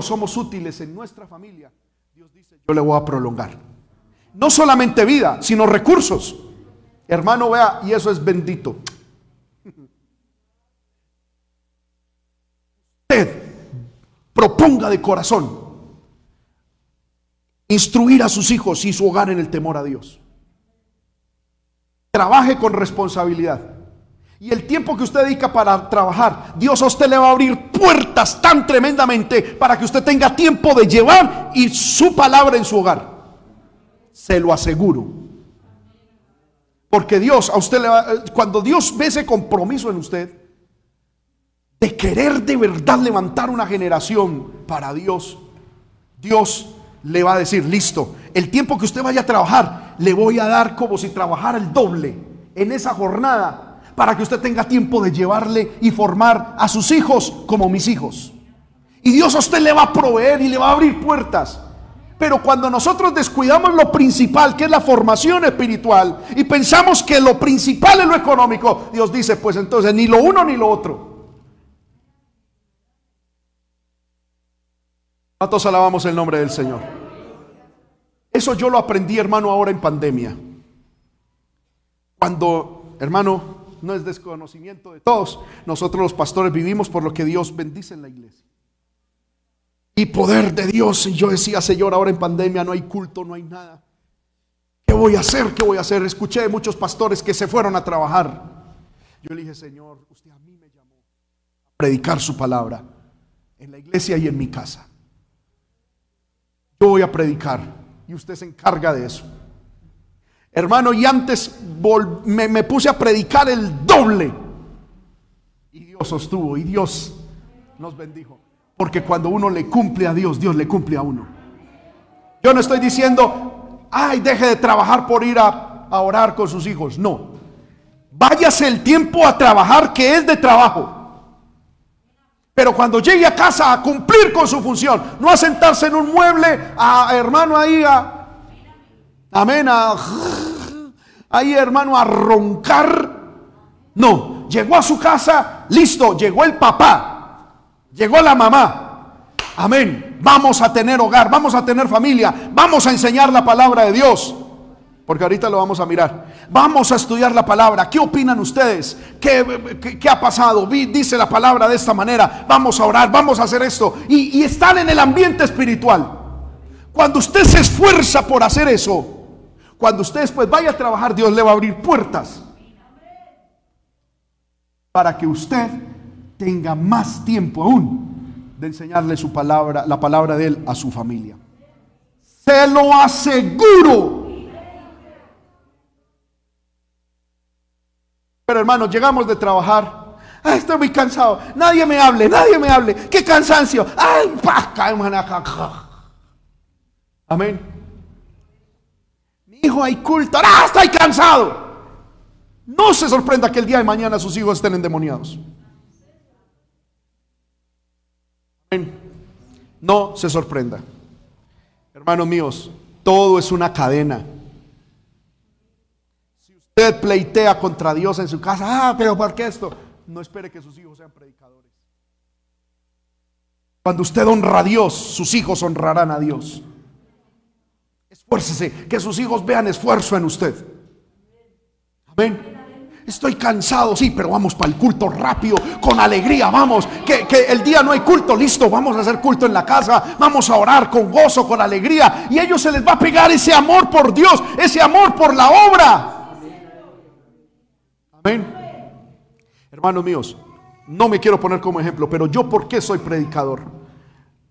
somos útiles en nuestra familia, Dios dice, yo le voy a prolongar. No solamente vida, sino recursos. Hermano, vea, y eso es bendito. Usted proponga de corazón instruir a sus hijos y su hogar en el temor a Dios. Trabaje con responsabilidad. Y el tiempo que usted dedica para trabajar, Dios a usted le va a abrir puertas tan tremendamente para que usted tenga tiempo de llevar y su palabra en su hogar. Se lo aseguro. Porque Dios a usted le va, cuando Dios ve ese compromiso en usted de querer de verdad levantar una generación para Dios, Dios le va a decir, listo, el tiempo que usted vaya a trabajar, le voy a dar como si trabajara el doble en esa jornada para que usted tenga tiempo de llevarle y formar a sus hijos como mis hijos. Y Dios a usted le va a proveer y le va a abrir puertas. Pero cuando nosotros descuidamos lo principal, que es la formación espiritual, y pensamos que lo principal es lo económico, Dios dice, pues entonces ni lo uno ni lo otro. ¿Cuántos alabamos el nombre del Señor? Eso yo lo aprendí, hermano, ahora en pandemia. Cuando, hermano, no es desconocimiento de todos. Nosotros los pastores vivimos por lo que Dios bendice en la iglesia. Y poder de Dios. Y yo decía, Señor, ahora en pandemia no hay culto, no hay nada. ¿Qué voy a hacer? ¿Qué voy a hacer? Escuché muchos pastores que se fueron a trabajar. Yo le dije, Señor, usted a mí me llamó a predicar su palabra en la iglesia y en mi casa. Yo voy a predicar y usted se encarga de eso. Hermano, y antes me, puse a predicar el doble. Y Dios sostuvo y Dios nos bendijo. Porque cuando uno le cumple a Dios, Dios le cumple a uno. Yo no estoy diciendo, ay, deje de trabajar por ir a, orar con sus hijos. No. Váyase el tiempo a trabajar que es de trabajo. Pero cuando llegue a casa a cumplir con su función, no a sentarse en un mueble, a hermano ahí a Amén. ahí, hermano, a roncar. No, llegó a su casa, listo, llegó el papá, llegó la mamá. Amén. Vamos a tener hogar, vamos a tener familia, vamos a enseñar la palabra de Dios. Porque ahorita lo vamos a mirar. Vamos a estudiar la palabra. ¿Qué opinan ustedes? ¿Qué, ha pasado? Dice la palabra de esta manera. Vamos a orar, vamos a hacer esto. Y, y están en el ambiente espiritual. Cuando usted se esfuerza por hacer eso, cuando usted después vaya a trabajar, Dios le va a abrir puertas para que usted tenga más tiempo aún de enseñarle su palabra, la palabra de él a su familia. Se lo aseguro. Pero hermanos, llegamos de trabajar. estoy muy cansado. Nadie me hable, nadie me hable. Qué cansancio. Ay, Amén hijo, hay culto. ¡Ah, estoy cansado! No se sorprenda que el día de mañana sus hijos estén endemoniados. No se sorprenda. Hermanos míos, todo es una cadena. Si usted pleitea contra Dios en su casa, ah, pero ¿por qué esto? No espere que sus hijos sean predicadores. Cuando usted honra a Dios, sus hijos honrarán a Dios. Esfuércese, que sus hijos vean esfuerzo en usted. Amén. Estoy cansado, sí, pero vamos para el culto rápido, con alegría, vamos. Que, que, el día no hay culto, listo, vamos a hacer culto en la casa, vamos a orar con gozo, con alegría. Y a ellos se les va a pegar ese amor por Dios, ese amor por la obra. Amén. Hermanos míos, no me quiero poner como ejemplo, pero yo por qué soy predicador?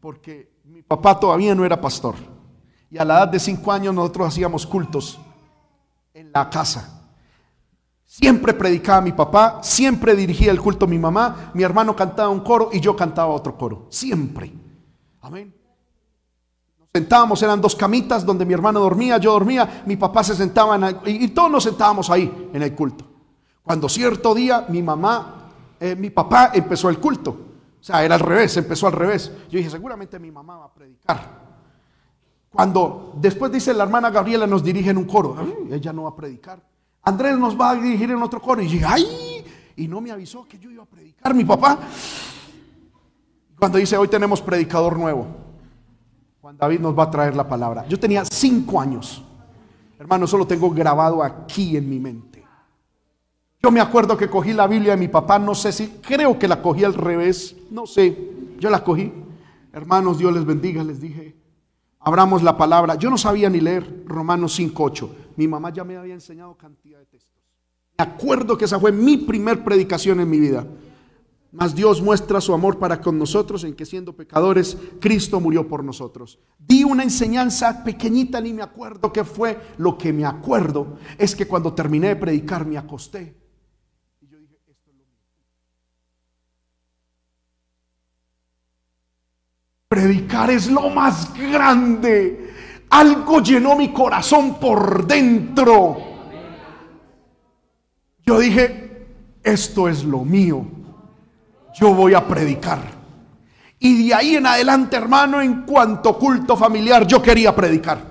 Porque mi papá todavía no era pastor. Y a la edad de cinco años nosotros hacíamos cultos en la casa. Siempre predicaba mi papá, siempre dirigía el culto mi mamá, mi hermano cantaba un coro y yo cantaba otro coro. Siempre. Amén. Nos sentábamos, eran dos camitas donde mi hermano dormía, yo dormía, mi papá se sentaba y, todos nos sentábamos ahí en el culto. Cuando cierto día mi mamá, eh, mi papá empezó el culto. O sea, era al revés, empezó al revés. Yo dije, seguramente mi mamá va a predicar. Cuando después dice la hermana Gabriela nos dirige en un coro, ella no va a predicar. Andrés nos va a dirigir en otro coro. Y dije, ay, y no me avisó que yo iba a predicar, mi papá. Cuando dice, hoy tenemos predicador nuevo. Juan David nos va a traer la palabra. Yo tenía cinco años. Hermano, eso lo tengo grabado aquí en mi mente. Yo me acuerdo que cogí la Biblia de mi papá, no sé si, creo que la cogí al revés, no sé, yo la cogí. Hermanos, Dios les bendiga, les dije, abramos la palabra. Yo no sabía ni leer Romanos 5.8. Mi mamá ya me había enseñado cantidad de textos. Me acuerdo que esa fue mi primer predicación en mi vida. Mas Dios muestra su amor para con nosotros en que siendo pecadores, Cristo murió por nosotros. Di una enseñanza pequeñita, ni me acuerdo qué fue. Lo que me acuerdo es que cuando terminé de predicar me acosté. Y yo dije, esto es lo Predicar es lo más grande. Algo llenó mi corazón por dentro. Yo dije, esto es lo mío. Yo voy a predicar. Y de ahí en adelante, hermano, en cuanto culto familiar, yo quería predicar.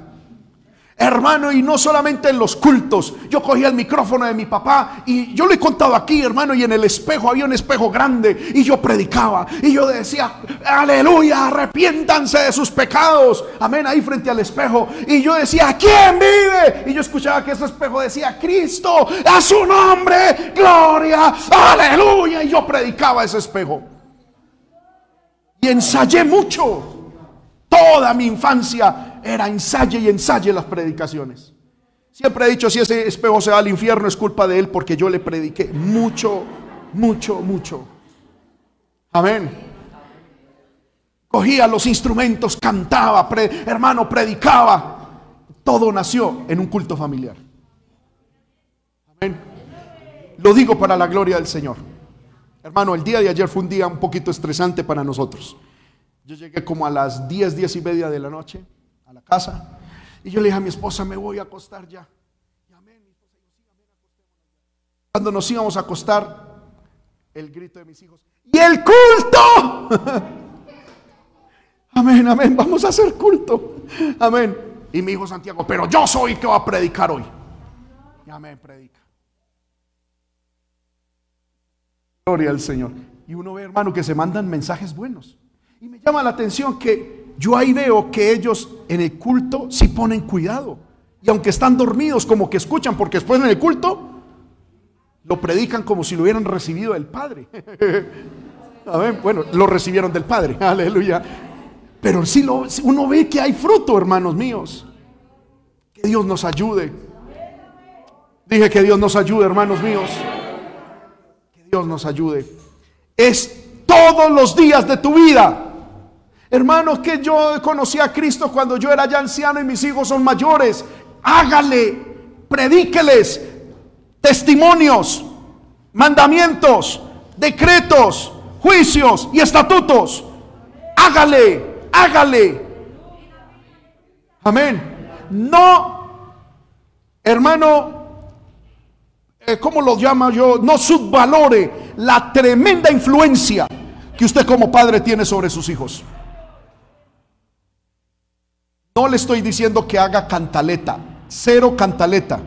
Hermano, y no solamente en los cultos. Yo cogía el micrófono de mi papá y yo le he contado aquí, hermano, y en el espejo había un espejo grande y yo predicaba. Y yo decía, aleluya, arrepiéntanse de sus pecados. Amén, ahí frente al espejo. Y yo decía, ¿quién vive? Y yo escuchaba que ese espejo decía, Cristo, a su nombre, gloria, aleluya. Y yo predicaba ese espejo. Y ensayé mucho. Toda mi infancia era ensaye y ensaye las predicaciones. Siempre he dicho, si ese espejo se va al infierno es culpa de él porque yo le prediqué mucho, mucho, mucho. Amén. Cogía los instrumentos, cantaba, hermano, predicaba. Todo nació en un culto familiar. Amén. Lo digo para la gloria del Señor. Hermano, el día de ayer fue un día un poquito estresante para nosotros. Yo llegué como a las 10, 10 y media de la noche a la casa. Y yo le dije a mi esposa, me voy a acostar ya. Cuando nos íbamos a acostar, el grito de mis hijos, ¡y el culto! amén, amén, vamos a hacer culto. Amén. Y mi hijo Santiago, pero yo soy que va a predicar hoy. amén, predica. Gloria al Señor. Y uno ve, hermano, que se mandan mensajes buenos. Y me llama la atención que yo ahí veo que ellos en el culto sí ponen cuidado. Y aunque están dormidos, como que escuchan, porque después en el culto lo predican como si lo hubieran recibido del Padre. Bueno, lo recibieron del Padre. Aleluya. Pero sí uno ve que hay fruto, hermanos míos. Que Dios nos ayude. Dije que Dios nos ayude, hermanos míos. Que Dios nos ayude. Es todos los días de tu vida. Hermanos, que yo conocí a Cristo cuando yo era ya anciano y mis hijos son mayores. Hágale, predíqueles testimonios, mandamientos, decretos, juicios y estatutos. Hágale, hágale. Amén. No, hermano, eh, ¿cómo lo llama yo? No subvalore la tremenda influencia que usted como padre tiene sobre sus hijos. No le estoy diciendo que haga cantaleta, cero cantaleta,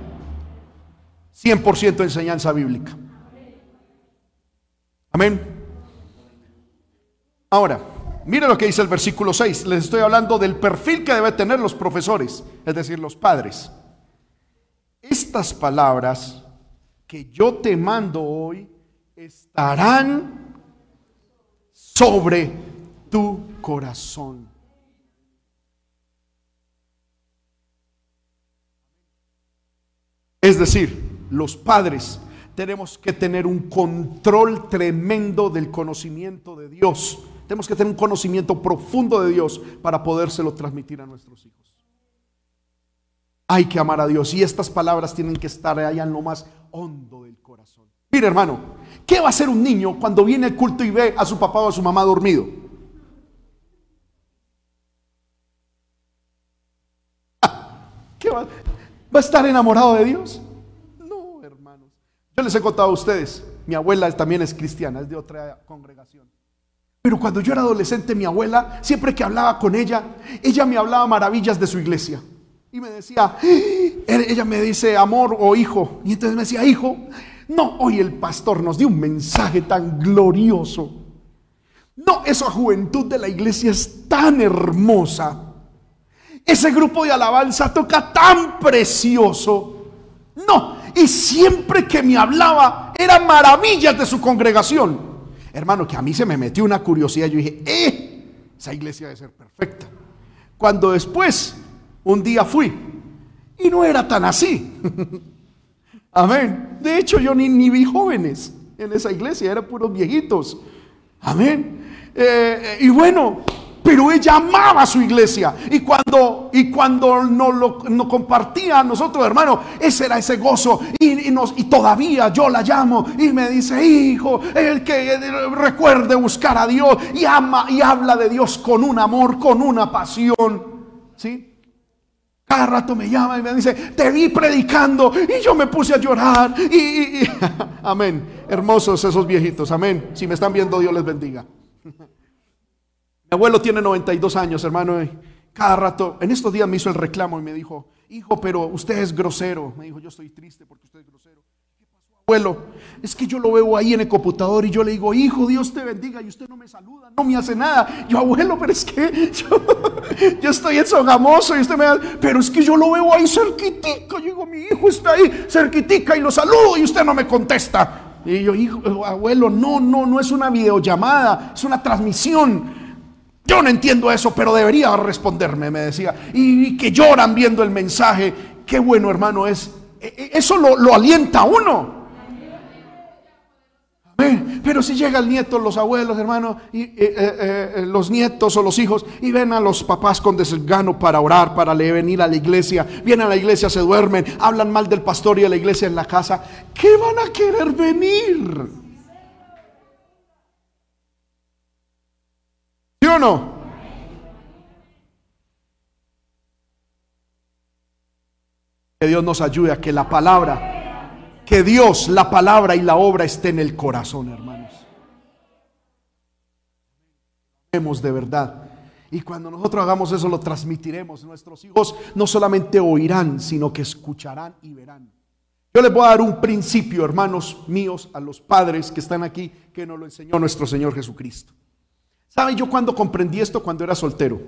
100% enseñanza bíblica. Amén. Ahora, mire lo que dice el versículo 6. Les estoy hablando del perfil que deben tener los profesores, es decir, los padres. Estas palabras que yo te mando hoy estarán sobre tu corazón. Es decir, los padres tenemos que tener un control tremendo del conocimiento de Dios. Tenemos que tener un conocimiento profundo de Dios para podérselo transmitir a nuestros hijos. Hay que amar a Dios y estas palabras tienen que estar allá en lo más hondo del corazón. Mire hermano, ¿qué va a hacer un niño cuando viene al culto y ve a su papá o a su mamá dormido? ¿Qué va? ¿Va a estar enamorado de Dios? No, hermanos. Yo les he contado a ustedes, mi abuela también es cristiana, es de otra congregación. Pero cuando yo era adolescente, mi abuela, siempre que hablaba con ella, ella me hablaba maravillas de su iglesia. Y me decía, ella me dice amor o hijo. Y entonces me decía, hijo, no, hoy el pastor nos dio un mensaje tan glorioso. No, esa juventud de la iglesia es tan hermosa. Ese grupo de alabanza toca tan precioso. No, y siempre que me hablaba eran maravillas de su congregación. Hermano, que a mí se me metió una curiosidad. Yo dije, eh, esa iglesia debe ser perfecta. Cuando después un día fui y no era tan así. Amén. De hecho, yo ni, ni, vi jóvenes en esa iglesia, eran puros viejitos. Amén. Eh, y bueno, pero ella amaba su iglesia. Y cuando, y cuando nos lo compartía a nosotros, hermano, ese era ese gozo. Y, nos, y todavía yo la llamo y me dice, hijo, el que recuerde buscar a Dios y ama y habla de Dios con un amor, con una pasión. ¿Sí? Cada rato me llama y me dice, te vi predicando y yo me puse a llorar. Y, amén. Hermosos esos viejitos. Amén. Si me están viendo, Dios les bendiga. Mi abuelo tiene 92 años, hermano. Cada rato, en estos días me hizo el reclamo y me dijo, hijo, pero usted es grosero. Me dijo, yo estoy triste porque usted es grosero abuelo, es que yo lo veo ahí en el computador y yo le digo, hijo, Dios te bendiga y usted no me saluda, no me hace nada. Yo, abuelo, pero es que yo, estoy en Sogamoso y usted me da, pero es que yo lo veo ahí cerquitica. Yo digo, mi hijo está ahí cerquitica y lo saludo y usted no me contesta. Y yo, hijo, abuelo, no, no, no es una videollamada, es una transmisión. Yo no entiendo eso, pero debería responderme, me decía. Y, que lloran viendo el mensaje. Qué bueno, hermano, es. E, e, eso lo, lo alienta a uno. Pero si llega el nieto, los abuelos, hermano, y, eh, eh, eh, los nietos o los hijos, y ven a los papás con desgano para orar, para venir a la iglesia, vienen a la iglesia, se duermen, hablan mal del pastor y de la iglesia en la casa, ¿qué van a querer venir? ¿Sí o no? Que Dios nos ayude a que la palabra que Dios, la palabra y la obra esté en el corazón, hermanos. Vemos de verdad. Y cuando nosotros hagamos eso, lo transmitiremos. Nuestros hijos no solamente oirán, sino que escucharán y verán. Yo les voy a dar un principio, hermanos míos, a los padres que están aquí, que nos lo enseñó nuestro Señor Jesucristo. ¿Saben yo cuando comprendí esto? Cuando era soltero.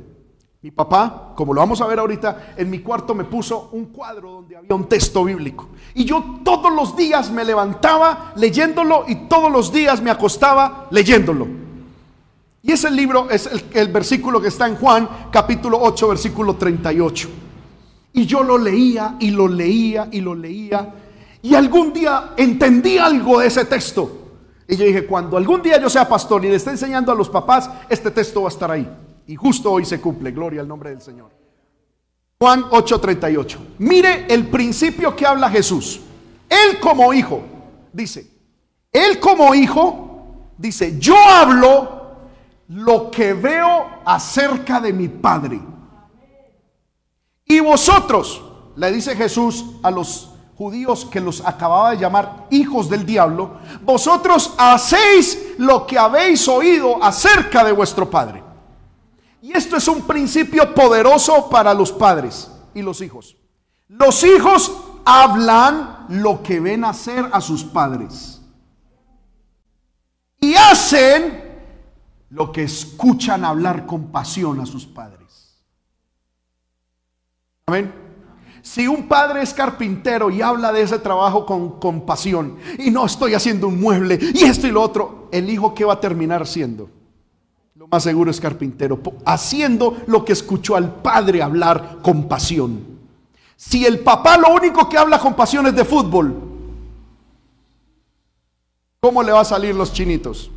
Mi papá, como lo vamos a ver ahorita, en mi cuarto me puso un cuadro donde había un texto bíblico. Y yo todos los días me levantaba leyéndolo y todos los días me acostaba leyéndolo. Y ese libro es el, versículo que está en Juan, capítulo 8, versículo 38. Y yo lo leía y lo leía y lo leía. Y algún día entendí algo de ese texto. Y yo dije, cuando algún día yo sea pastor y le esté enseñando a los papás, este texto va a estar ahí. Y justo hoy se cumple, gloria al nombre del Señor. Juan 8:38. Mire el principio que habla Jesús. Él como hijo, dice, él como hijo, dice, yo hablo lo que veo acerca de mi Padre. Y vosotros, le dice Jesús a los judíos que los acababa de llamar hijos del diablo, vosotros hacéis lo que habéis oído acerca de vuestro Padre. Y esto es un principio poderoso para los padres y los hijos. Los hijos hablan lo que ven hacer a sus padres. Y hacen lo que escuchan hablar con pasión a sus padres. Amén. Si un padre es carpintero y habla de ese trabajo con, con pasión y no estoy haciendo un mueble y esto y lo otro, el hijo que va a terminar siendo lo más seguro es carpintero, haciendo lo que escuchó al padre hablar con pasión. Si el papá lo único que habla con pasión es de fútbol, ¿cómo le va a salir los chinitos?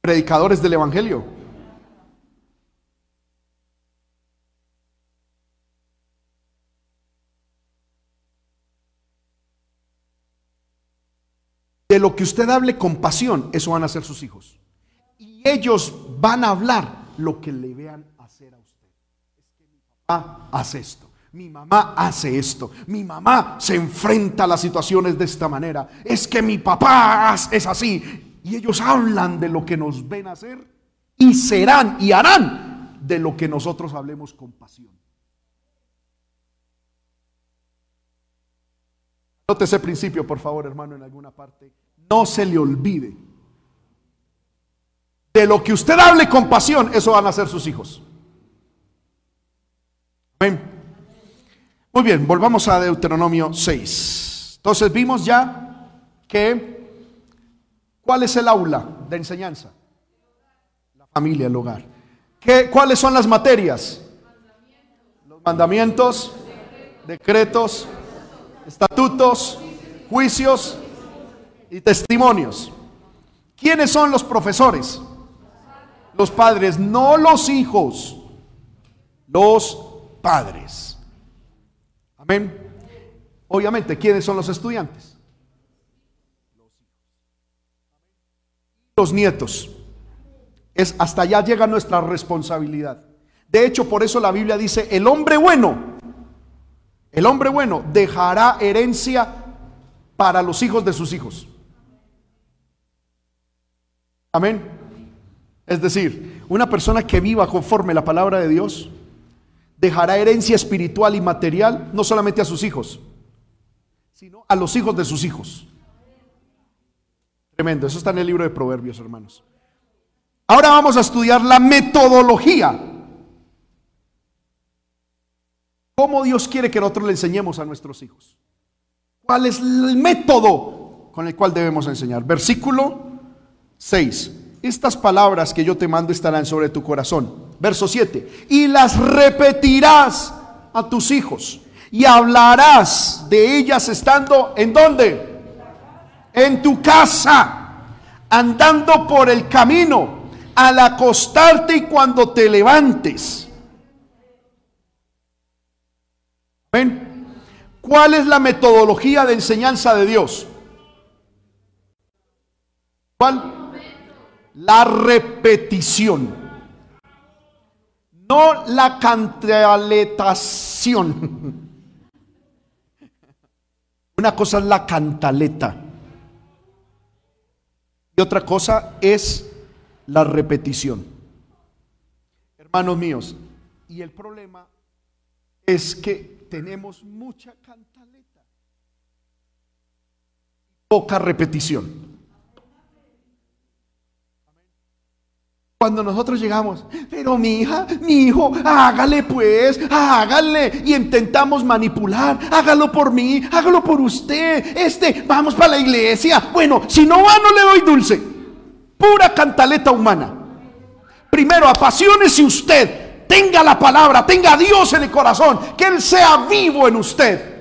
Predicadores del Evangelio. De lo que usted hable con pasión, eso van a ser sus hijos. Y ellos van a hablar lo que le vean hacer a usted. Es que mi papá hace esto. Mi mamá hace esto. Mi mamá se enfrenta a las situaciones de esta manera. Es que mi papá es así. Y ellos hablan de lo que nos ven hacer y serán y harán de lo que nosotros hablemos con pasión. Note ese principio, por favor, hermano, en alguna parte. No se le olvide. De lo que usted hable con pasión, eso van a ser sus hijos. Amén. Muy bien, volvamos a Deuteronomio 6. Entonces vimos ya que, ¿cuál es el aula de enseñanza? La familia, el hogar. ¿Qué, ¿Cuáles son las materias? Los mandamientos, decretos, estatutos, juicios y testimonios. ¿Quiénes son los profesores? Los padres, no los hijos, los padres. Amén. Obviamente, ¿quiénes son los estudiantes? Los nietos. Es hasta allá llega nuestra responsabilidad. De hecho, por eso la Biblia dice, el hombre bueno el hombre bueno dejará herencia para los hijos de sus hijos. Amén. Es decir, una persona que viva conforme la palabra de Dios dejará herencia espiritual y material no solamente a sus hijos, sino a los hijos de sus hijos. Tremendo, eso está en el libro de Proverbios, hermanos. Ahora vamos a estudiar la metodología ¿Cómo Dios quiere que nosotros le enseñemos a nuestros hijos? ¿Cuál es el método con el cual debemos enseñar? Versículo 6. Estas palabras que yo te mando estarán sobre tu corazón. Verso 7. Y las repetirás a tus hijos y hablarás de ellas estando en dónde? En tu casa, andando por el camino, al acostarte y cuando te levantes ¿Ven? ¿Cuál es la metodología de enseñanza de Dios? ¿Cuál? La repetición. No la cantaletación. Una cosa es la cantaleta. Y otra cosa es la repetición. Hermanos míos, y el problema es que tenemos mucha cantaleta, poca repetición. Cuando nosotros llegamos, pero mi hija, mi hijo, hágale pues, hágale. Y intentamos manipular, hágalo por mí, hágalo por usted. Este, vamos para la iglesia. Bueno, si no va, no le doy dulce. Pura cantaleta humana. Primero, apasionese usted tenga la palabra, tenga a Dios en el corazón, que Él sea vivo en usted.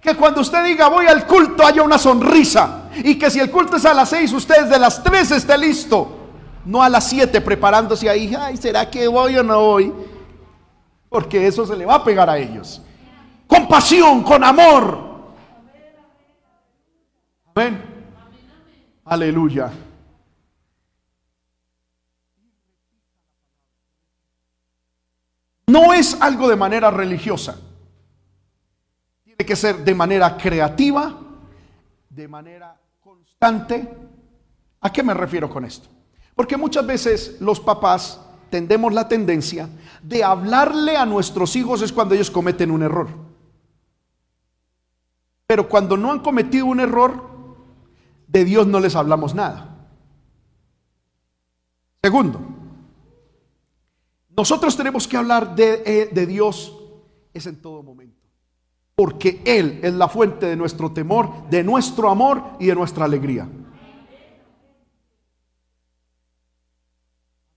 Que cuando usted diga voy al culto haya una sonrisa. Y que si el culto es a las seis, usted de las tres esté listo. No a las siete preparándose ahí, ay, ¿será que voy o no voy? Porque eso se le va a pegar a ellos. Con pasión, con amor. Amén. Aleluya. No es algo de manera religiosa. Tiene que ser de manera creativa, de manera constante. ¿A qué me refiero con esto? Porque muchas veces los papás tendemos la tendencia de hablarle a nuestros hijos es cuando ellos cometen un error. Pero cuando no han cometido un error, de Dios no les hablamos nada. Segundo, nosotros tenemos que hablar eh, de, Dios es en todo momento. Porque Él es la fuente de nuestro temor, de nuestro amor y de nuestra alegría.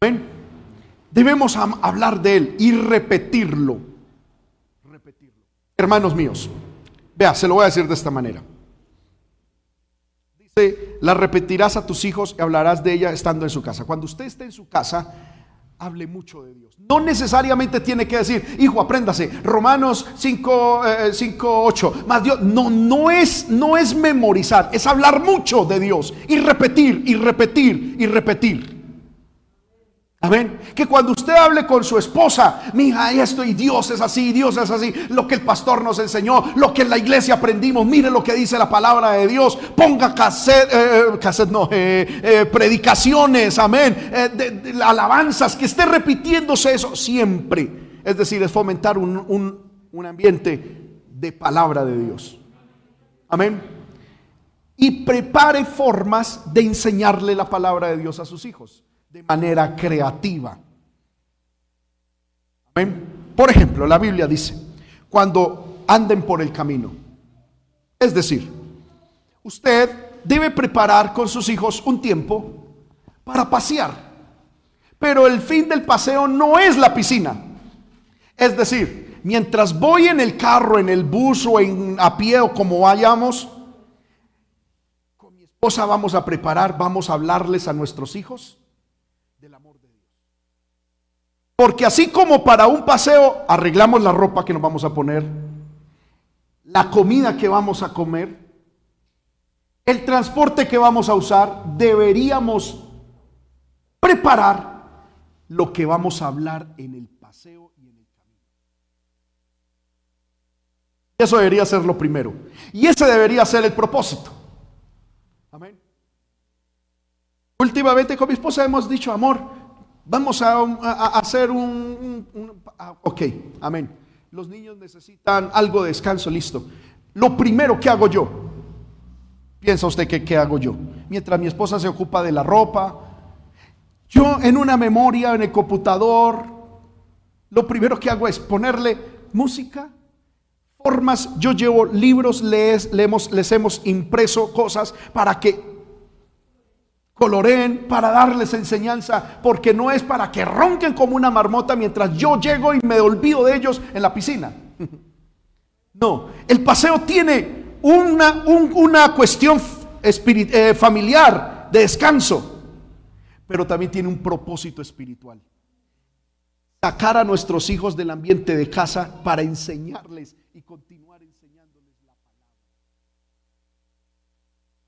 ¿Ven? Debemos hablar de Él y repetirlo. Repetirlo. Hermanos míos, vea, se lo voy a decir de esta manera. Dice, la repetirás a tus hijos y hablarás de ella estando en su casa. Cuando usted esté en su casa, hable mucho de Dios. No necesariamente tiene que decir, hijo, apréndase, Romanos 5, 5 8, más Dios. No, no es, no es memorizar, es hablar mucho de Dios y repetir y repetir y repetir. Amén. Que cuando usted hable con su esposa, mija, esto y Dios es así, Dios es así, lo que el pastor nos enseñó, lo que en la iglesia aprendimos, mire lo que dice la palabra de Dios, ponga cassette, eh, eh, cassette no, eh, predicaciones, amén, de, alabanzas, que esté repitiéndose eso siempre. Es decir, es fomentar un, un ambiente de palabra de Dios. Amén. Y prepare formas de enseñarle la palabra de Dios a sus hijos de manera creativa. Por ejemplo, la Biblia dice, cuando anden por el camino, es decir, usted debe preparar con sus hijos un tiempo para pasear, pero el fin del paseo no es la piscina. Es decir, mientras voy en el carro, en el bus o en, a pie o como vayamos, con mi esposa vamos a preparar, vamos a hablarles a nuestros hijos porque así como para un paseo arreglamos la ropa que nos vamos a poner, la comida que vamos a comer, el transporte que vamos a usar, deberíamos preparar lo que vamos a hablar en el paseo y en el camino. Eso debería ser lo primero. Y ese debería ser el propósito. Amén. Últimamente con mi esposa hemos dicho, amor, Vamos a, hacer un, ah, Ok, amén. Los niños necesitan algo de descanso, listo. Lo primero que hago yo, piensa usted que qué hago yo. Mientras mi esposa se ocupa de la ropa, yo en una memoria, en el computador, lo primero que hago es ponerle música, formas. Yo llevo libros, les, les hemos impreso cosas para que coloreen para darles enseñanza, porque no es para que ronquen como una marmota mientras yo llego y me olvido de ellos en la piscina. No, el paseo tiene una, una cuestión eh, familiar de descanso, pero también tiene un propósito espiritual. Sacar a nuestros hijos del ambiente de casa para enseñarles y continuar enseñándoles la palabra.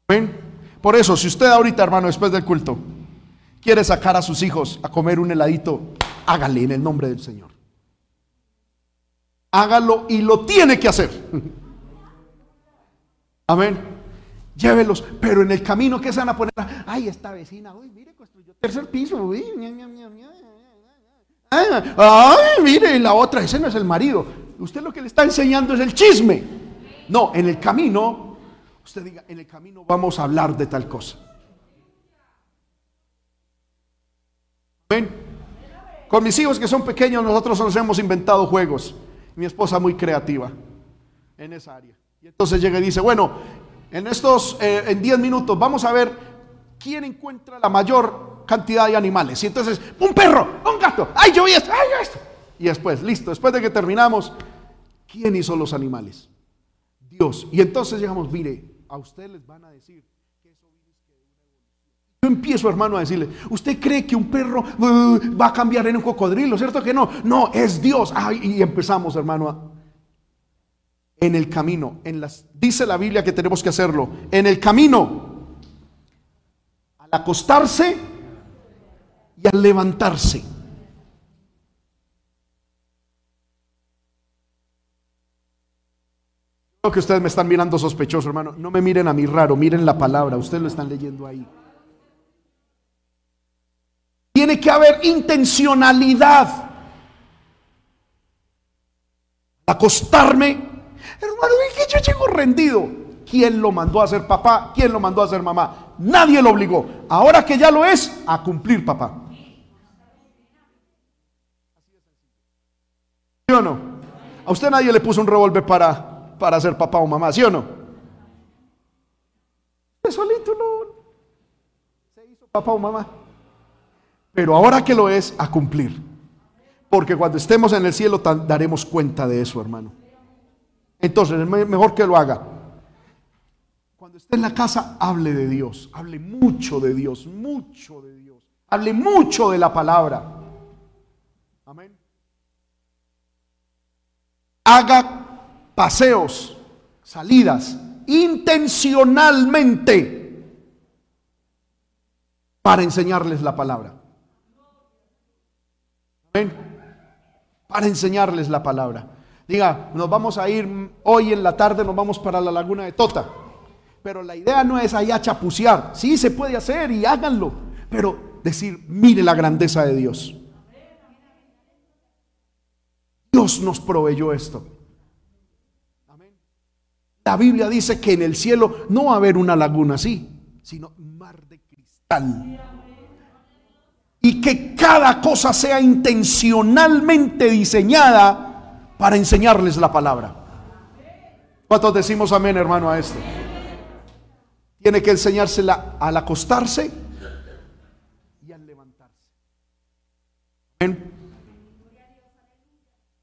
¿Ven? Por eso, si usted ahorita, hermano, después del culto, quiere sacar a sus hijos a comer un heladito, hágale en el nombre del Señor. Hágalo y lo tiene que hacer. Amén. Llévelos, pero en el camino que se van a poner, ay, esta vecina, uy, mire, construyó tercer piso, uy, ay, mire, la otra, ese no es el marido. Usted lo que le está enseñando es el chisme. No, en el camino usted diga, en el camino vamos a hablar de tal cosa. ¿Ven? Con mis hijos que son pequeños, nosotros nos hemos inventado juegos. Mi esposa muy creativa en esa área. Y entonces llega y dice, bueno, en estos, eh, en 10 minutos, vamos a ver quién encuentra la mayor cantidad de animales. Y entonces, un perro, un gato, ay, yo vi esto, ay, yo esto. Y después, listo, después de que terminamos, ¿quién hizo los animales? Dios. Y entonces llegamos, mire, a ustedes les van a decir que eso. Yo empiezo, hermano, a decirle, ¿usted cree que un perro uh, va a cambiar en un cocodrilo? ¿Cierto que no? No, es Dios. y empezamos, hermano, en el camino. En las, dice la Biblia que tenemos que hacerlo. En el camino, al acostarse y al levantarse. Que ustedes me están mirando sospechoso, hermano. No me miren a mí raro, miren la palabra. Ustedes lo están leyendo ahí. Tiene que haber intencionalidad. Acostarme. Hermano, que yo llego rendido. ¿Quién lo mandó a ser papá? ¿Quién lo mandó a ser mamá? Nadie lo obligó. Ahora que ya lo es, a cumplir papá. ¿Sí o no? A usted nadie le puso un revólver para para ser papá o mamá, ¿sí o no? solito no se hizo papá o mamá. Pero ahora que lo es, a cumplir. Porque cuando estemos en el cielo daremos cuenta de eso, hermano. Entonces, es mejor que lo haga. Cuando esté en la casa, hable de Dios. Hable mucho de Dios, mucho de Dios. Hable mucho de la palabra. Amén. Haga paseos, salidas, intencionalmente para enseñarles la palabra. Para enseñarles la palabra. Diga, nos vamos a ir hoy en la tarde, nos vamos para la laguna de Tota. Pero la idea no es allá chapucear. Sí, se puede hacer y háganlo. Pero decir, mire la grandeza de Dios. Dios nos proveyó esto. La Biblia dice que en el cielo no va a haber una laguna así, sino mar de cristal. Y que cada cosa sea intencionalmente diseñada para enseñarles la palabra. ¿Cuántos decimos amén, hermano, a esto? Tiene que enseñársela al acostarse y al levantarse.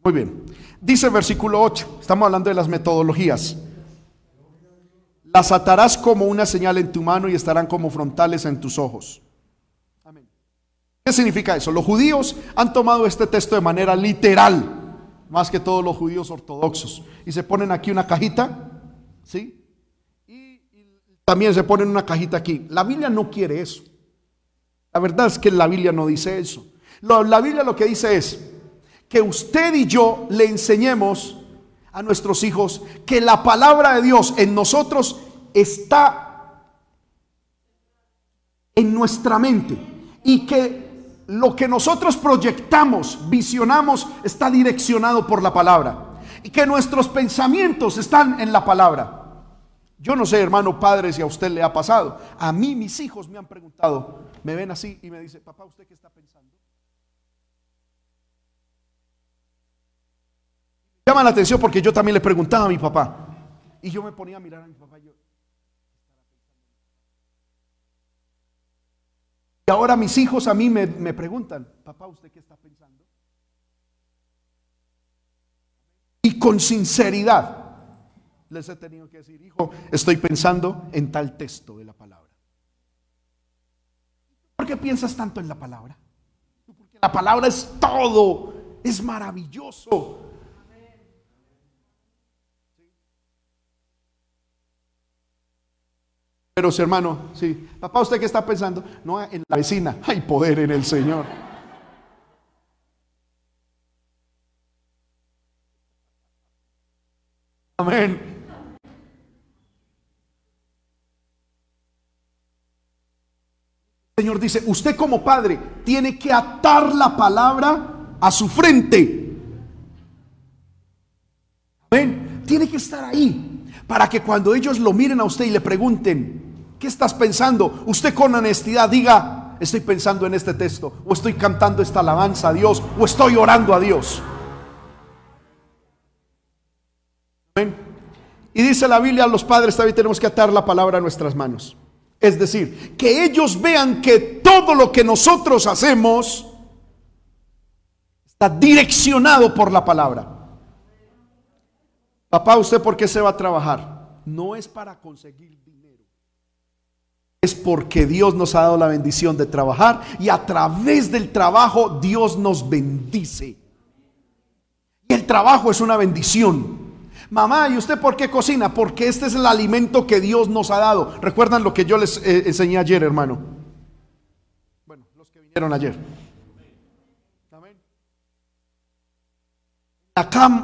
Muy bien. Dice versículo 8, estamos hablando de las metodologías. Las atarás como una señal en tu mano y estarán como frontales en tus ojos. Amén. ¿Qué significa eso? Los judíos han tomado este texto de manera literal más que todos los judíos ortodoxos. Y se ponen aquí una cajita, ¿sí? Y, también se ponen una cajita aquí. La Biblia no quiere eso. La verdad es que la Biblia no dice eso. la Biblia lo que dice es que usted y yo le enseñemos a nuestros hijos que la palabra de Dios en nosotros está en nuestra mente y que lo que nosotros proyectamos, visionamos, está direccionado por la palabra. Y que nuestros pensamientos están en la palabra. Yo no sé, hermano padre, si a usted le ha pasado. A mí mis hijos me han preguntado, me ven así y me dicen, papá, ¿usted qué está pensando? Llama la atención porque yo también le preguntaba a mi papá. Y yo me ponía a mirar a mi papá. yo, ahora mis hijos a mí me, me preguntan, papá, ¿usted qué está pensando? Y con sinceridad les he tenido que decir, hijo, estoy pensando en tal texto de la palabra. ¿Por qué piensas tanto en la palabra? La palabra es todo, es maravilloso. Pero hermano, sí, papá, ¿usted qué está pensando? No, en la vecina, hay poder en el Señor. Amén. El Señor dice, usted como padre tiene que atar la palabra a su frente. Amén. Tiene que estar ahí para que cuando ellos lo miren a usted y le pregunten, ¿Qué estás pensando? Usted con honestidad diga, estoy pensando en este texto, o estoy cantando esta alabanza a Dios, o estoy orando a Dios. Y dice la Biblia, a los padres también tenemos que atar la palabra a nuestras manos. Es decir, que ellos vean que todo lo que nosotros hacemos está direccionado por la palabra. Papá, ¿usted por qué se va a trabajar? No es para conseguir es porque Dios nos ha dado la bendición de trabajar y a través del trabajo Dios nos bendice. Y el trabajo es una bendición. Mamá, ¿y usted por qué cocina? Porque este es el alimento que Dios nos ha dado. ¿Recuerdan lo que yo les eh, enseñé ayer, hermano? Bueno, los que vinieron ayer.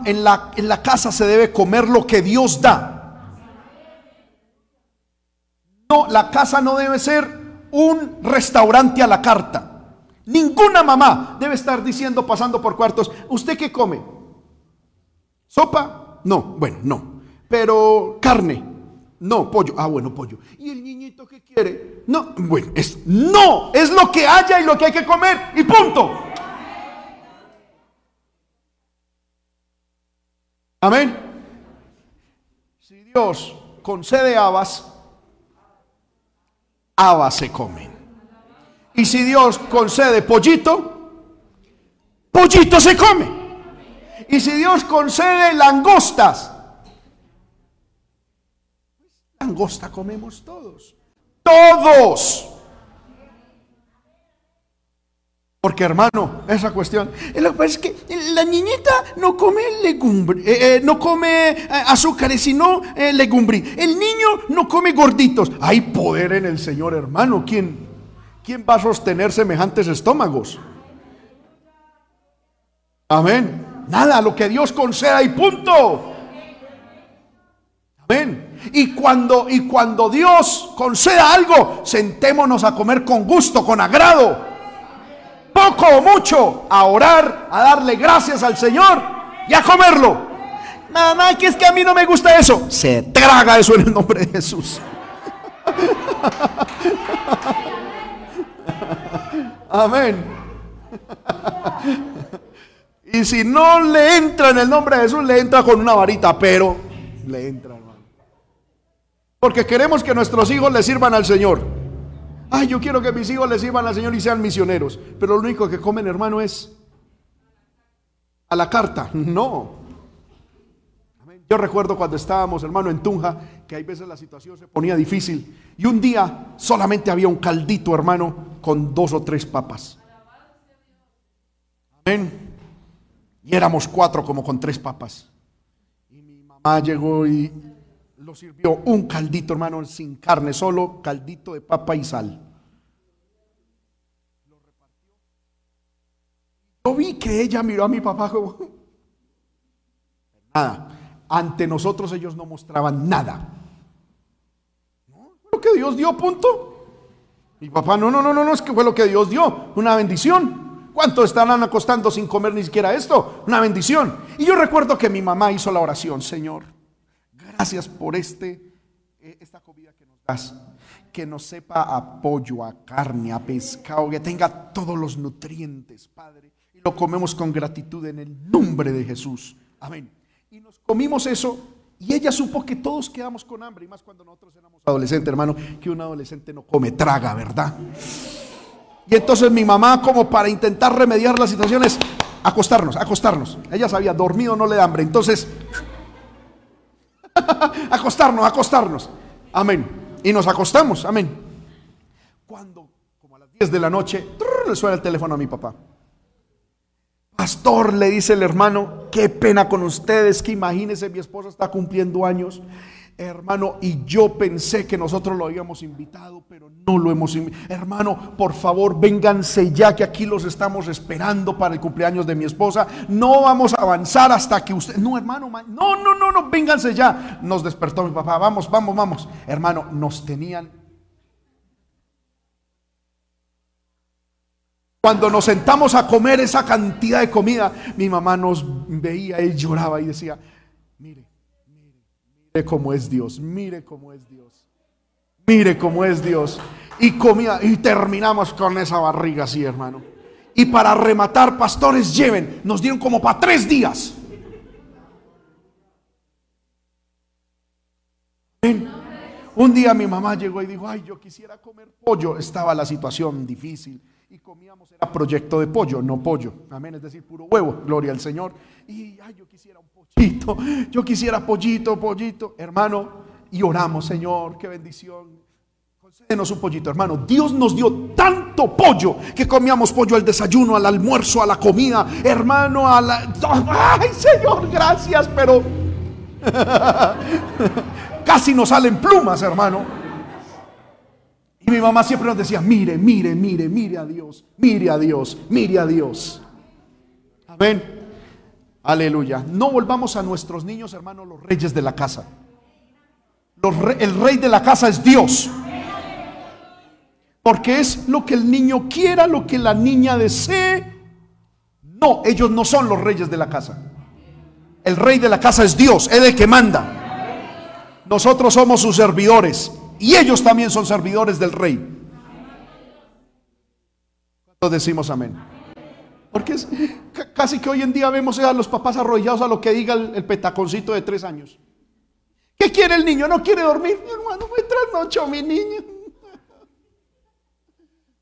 en la, en la casa se debe comer lo que Dios da. No, la casa no debe ser un restaurante a la carta. Ninguna mamá debe estar diciendo, pasando por cuartos, ¿usted qué come? ¿Sopa? No, bueno, no. Pero carne. No, pollo. Ah, bueno, pollo. ¿Y el niñito qué quiere? No, bueno, es no, es lo que haya y lo que hay que comer y punto. Amén. Si Dios concede habas, habas se comen. Y si Dios concede pollito, pollito se come. Y si Dios concede langostas, langosta comemos todos. Todos. Porque hermano, esa cuestión, eh, lo que pasa es que la niñita no come legumbre, eh, eh, no come azúcares, sino legumbre. El niño no come gorditos. Hay poder en el Señor, hermano. ¿Quién, quién va a sostener semejantes estómagos? Amén. Nada, lo que Dios conceda y punto. Amén. Y cuando, y cuando Dios conceda algo, sentémonos a comer con gusto, con agrado poco o mucho, a orar, a darle gracias al Señor y a comerlo. Nada, que es que a mí no me gusta eso. Se traga eso en el nombre de Jesús. Amén. Y si no le entra en el nombre de Jesús, le entra con una varita, pero le entra, hermano. Porque queremos que nuestros hijos le sirvan al Señor. Ay, yo quiero que mis hijos les sirvan al Señor y sean misioneros. Pero lo único que comen, hermano, es a la carta. No. Yo recuerdo cuando estábamos, hermano, en Tunja, que hay veces la situación se ponía difícil. Y un día solamente había un caldito, hermano, con dos o tres papas. Amén. Y éramos cuatro como con tres papas. Y mi mamá llegó y lo sirvió un caldito, hermano, sin carne, solo caldito de papa y sal. Yo vi que ella miró a mi papá como nada. Ante nosotros ellos no mostraban nada. ¿No? Lo que Dios dio, punto. Mi papá, no, no, no, no, no, es que fue lo que Dios dio, una bendición. ¿Cuánto estarán acostando sin comer ni siquiera esto? Una bendición. Y yo recuerdo que mi mamá hizo la oración, Señor Gracias por este, eh, esta comida que nos das. Que nos sepa a pollo, a carne, a pescado, que tenga todos los nutrientes, Padre. Y lo comemos con gratitud en el nombre de Jesús. Amén. Y nos comimos eso y ella supo que todos quedamos con hambre. Y más cuando nosotros éramos adolescentes, hermano, que un adolescente no come, traga, ¿verdad? Y entonces mi mamá, como para intentar remediar las situaciones, acostarnos, acostarnos. Ella sabía, dormido no le da hambre. Entonces acostarnos, acostarnos. Amén. Y nos acostamos, amén. Cuando, como a las 10 de la noche, le suena el teléfono a mi papá. Pastor, le dice el hermano, qué pena con ustedes, que imagínense, mi esposa está cumpliendo años Hermano, y yo pensé que nosotros lo habíamos invitado, pero no lo hemos invitado. Hermano, por favor, vénganse ya que aquí los estamos esperando para el cumpleaños de mi esposa. No vamos a avanzar hasta que usted... No, hermano, no, no, no, no, vénganse ya. Nos despertó mi papá. Vamos, vamos, vamos. Hermano, nos tenían... Cuando nos sentamos a comer esa cantidad de comida, mi mamá nos veía y lloraba y decía, cómo es Dios, mire cómo es Dios. Mire cómo es Dios. Y comía y terminamos con esa barriga así, hermano. Y para rematar, pastores, lleven, nos dieron como para tres días. Un día mi mamá llegó y dijo, ay, yo quisiera comer pollo. Estaba la situación difícil y comíamos, era proyecto de pollo, no pollo. Amén, es decir, puro huevo, gloria al Señor. Y ay, yo quisiera un pollito, yo quisiera pollito, pollito, hermano. Y oramos, Señor, qué bendición. Concédenos un pollito, hermano. Dios nos dio tanto pollo que comíamos pollo al desayuno, al almuerzo, a la comida, hermano, a la. Ay, Señor, gracias, pero casi nos salen plumas, hermano. Y mi mamá siempre nos decía, mire, mire, mire, mire a Dios, mire a Dios, mire a Dios. Amén. Aleluya. No volvamos a nuestros niños, hermanos, los reyes de la casa. el rey de la casa es Dios. Porque es lo que el niño quiera, lo que la niña desee. No, ellos no son los reyes de la casa. El rey de la casa es Dios, es el que manda. Nosotros somos sus servidores. Y ellos también son servidores del rey. ¿Cuántos decimos amén? Porque casi que hoy en día vemos a los papás arrollados a lo que diga el, petaconcito de tres años. ¿Qué quiere el niño? ¿No quiere dormir? Mi hermano, me trasnochó mi niño.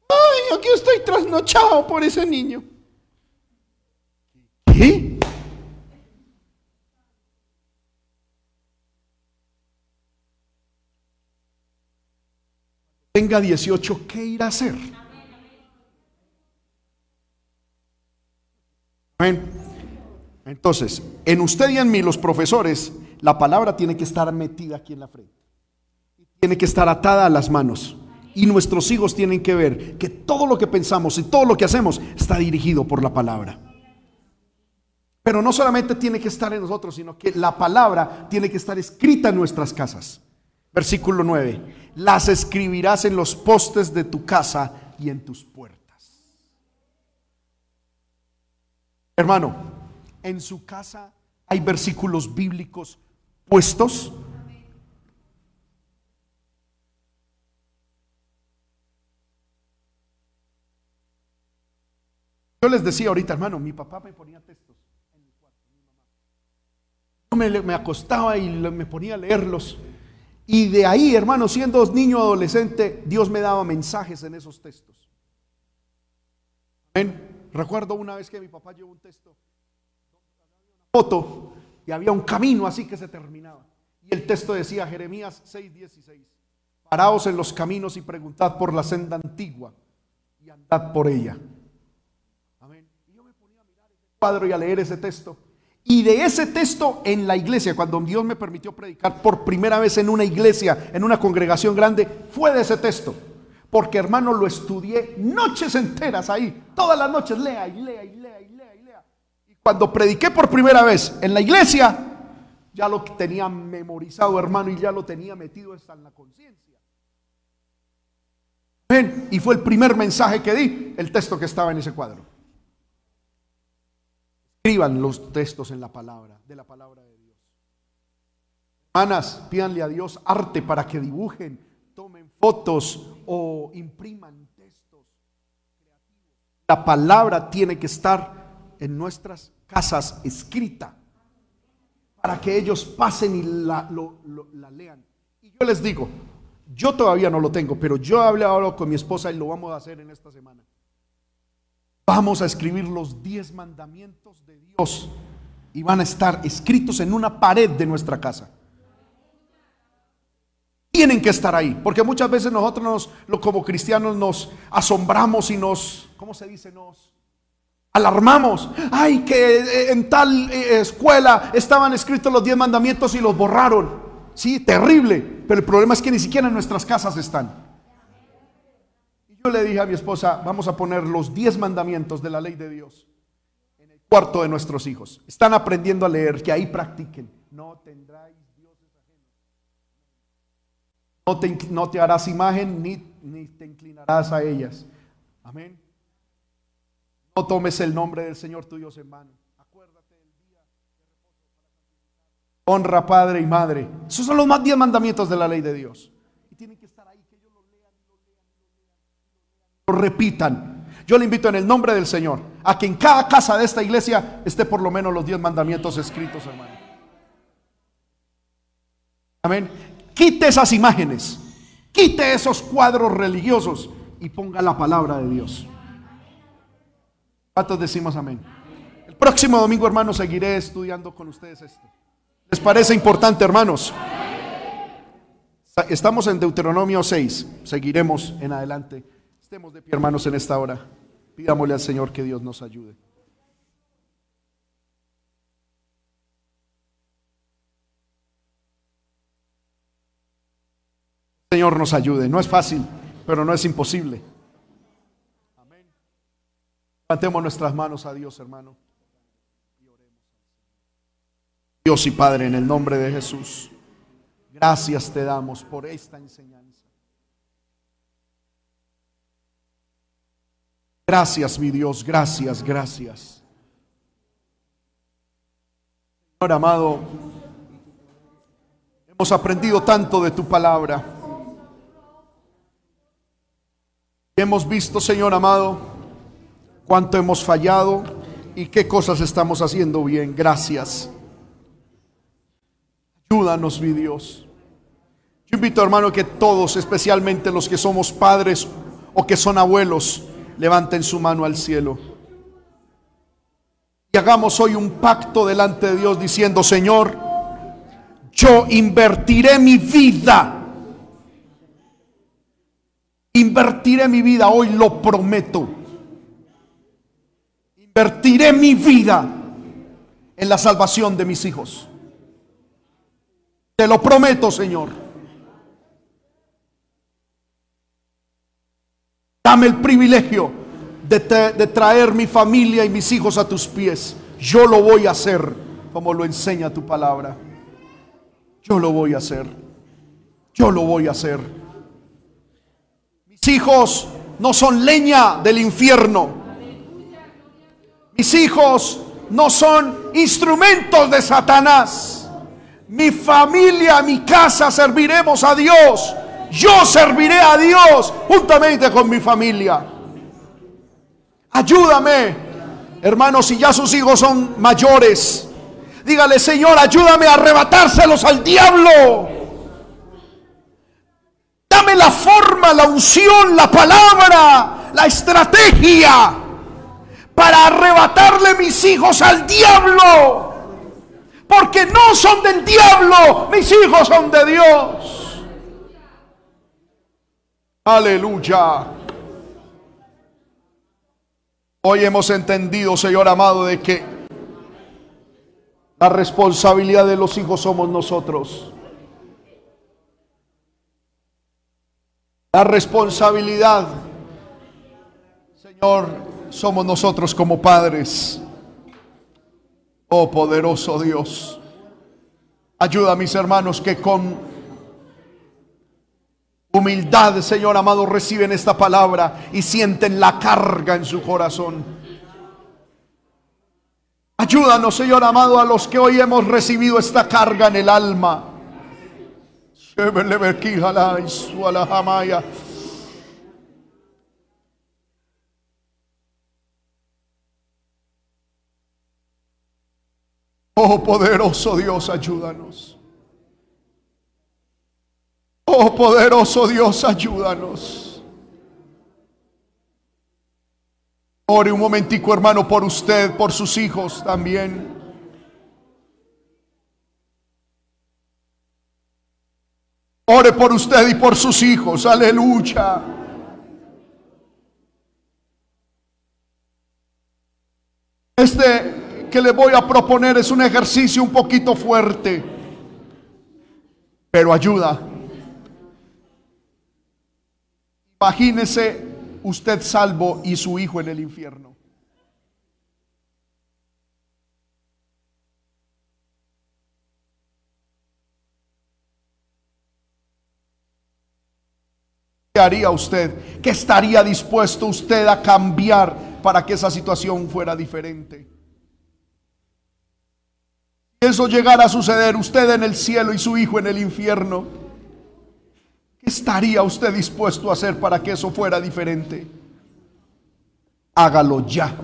Ay, aquí estoy trasnochado por ese niño. ¿Qué? tenga 18, ¿qué irá a hacer? Entonces, en usted y en mí, los profesores, la palabra tiene que estar metida aquí en la frente. Tiene que estar atada a las manos. Y nuestros hijos tienen que ver que todo lo que pensamos y todo lo que hacemos está dirigido por la palabra. Pero no solamente tiene que estar en nosotros, sino que la palabra tiene que estar escrita en nuestras casas. Versículo 9. Las escribirás en los postes de tu casa y en tus puertas. Hermano, en su casa hay versículos bíblicos puestos. Yo les decía ahorita, hermano, mi papá me ponía textos en mi cuarto, mi mamá. Yo me, acostaba y me ponía a leerlos. Y de ahí, hermano, siendo niño adolescente, Dios me daba mensajes en esos textos. Recuerdo una vez que mi papá llevó un texto, foto, y había un camino así que se terminaba. Y el texto decía, Jeremías 6:16, paraos en los caminos y preguntad por la senda antigua y andad por ella. Amén. Y yo me ponía a mirar ese cuadro y a leer ese texto. Y de ese texto en la iglesia, cuando Dios me permitió predicar por primera vez en una iglesia, en una congregación grande, fue de ese texto. Porque hermano, lo estudié noches enteras ahí. Todas las noches lea y lea y lea y lea y lea. Y cuando prediqué por primera vez en la iglesia, ya lo tenía memorizado, hermano, y ya lo tenía metido hasta en la conciencia. Y fue el primer mensaje que di, el texto que estaba en ese cuadro. Escriban los textos en la palabra, de la palabra de Dios. Hermanas, pídanle a Dios arte para que dibujen, tomen fotos o impriman textos creativos. La palabra tiene que estar en nuestras casas escrita para que ellos pasen y la, la lean. Y yo les digo, yo todavía no lo tengo, pero yo he hablado con mi esposa y lo vamos a hacer en esta semana. Vamos a escribir los diez mandamientos de Dios y van a estar escritos en una pared de nuestra casa. Tienen que estar ahí, porque muchas veces nosotros nos, como cristianos nos asombramos y nos, ¿cómo se dice? Nos alarmamos. Ay, que eh, en tal eh, escuela estaban escritos los diez mandamientos y los borraron. Sí, terrible, pero el problema es que ni siquiera en nuestras casas están. Yo le dije a mi esposa, vamos a poner los 10 mandamientos de la ley de Dios en el cuarto de nuestros hijos. Están aprendiendo a leer, que ahí practiquen. No tendráis No te, harás imagen ni, ni te inclinarás a ellas. Amén. No tomes el nombre del Señor tu Dios en vano. Acuérdate del día Honra padre y madre. Esos son los más 10 mandamientos de la ley de Dios. Y tienen que estar ahí repitan. Yo le invito en el nombre del Señor a que en cada casa de esta iglesia esté por lo menos los diez mandamientos escritos, hermano. Amén. Quite esas imágenes, quite esos cuadros religiosos y ponga la palabra de Dios. ¿Cuántos decimos amén? El próximo domingo, hermanos, seguiré estudiando con ustedes esto. ¿Les parece importante, hermanos? Estamos en Deuteronomio 6. Seguiremos en adelante. Estemos de pie, hermanos, en esta hora. Pidámosle al Señor que Dios nos ayude. Señor nos ayude. No es fácil, pero no es imposible. Amén. Levantemos nuestras manos a Dios, hermano. Dios y Padre, en el nombre de Jesús, gracias te damos por esta enseñanza. Gracias, mi Dios, gracias, gracias. Señor amado, hemos aprendido tanto de tu palabra. Hemos visto, Señor amado, cuánto hemos fallado y qué cosas estamos haciendo bien. Gracias. Ayúdanos, mi Dios. Yo invito, hermano, que todos, especialmente los que somos padres o que son abuelos, levanten su mano al cielo. Y hagamos hoy un pacto delante de Dios diciendo, Señor, yo invertiré mi vida. Invertiré mi vida, hoy lo prometo. Invertiré mi vida en la salvación de mis hijos. Te lo prometo, Señor. Dame el privilegio de, traer mi familia y mis hijos a tus pies. Yo lo voy a hacer como lo enseña tu palabra. Yo lo voy a hacer. Yo lo voy a hacer. Mis hijos no son leña del infierno. Mis hijos no son instrumentos de Satanás. Mi familia, mi casa serviremos a Dios. Yo serviré a Dios juntamente con mi familia. Ayúdame, hermanos, si ya sus hijos son mayores. Dígale, Señor, ayúdame a arrebatárselos al diablo. La forma, la unción, la palabra, la estrategia para arrebatarle mis hijos al diablo. Porque no son del diablo, mis hijos son de Dios. Aleluya. Hoy hemos entendido, Señor amado, de que la responsabilidad de los hijos somos nosotros. La responsabilidad, Señor, somos nosotros como padres. Oh poderoso Dios, ayuda a mis hermanos que con humildad, Señor amado, reciben esta palabra y sienten la carga en su corazón. Ayúdanos, Señor amado, a los que hoy hemos recibido esta carga en el alma. Oh poderoso Dios, ayúdanos. Oh poderoso Dios, ayúdanos. Ore un momentico, hermano, por usted, por sus hijos también. Ore por usted y por sus hijos. Aleluya. Este que le voy a proponer es un ejercicio un poquito fuerte, pero ayuda. Imagínese usted salvo y su hijo en el infierno. ¿Qué haría usted? ¿Qué estaría dispuesto usted a cambiar para que esa situación fuera diferente? eso llegara a suceder, usted en el cielo y su hijo en el infierno, ¿qué estaría usted dispuesto a hacer para que eso fuera diferente? Hágalo ya.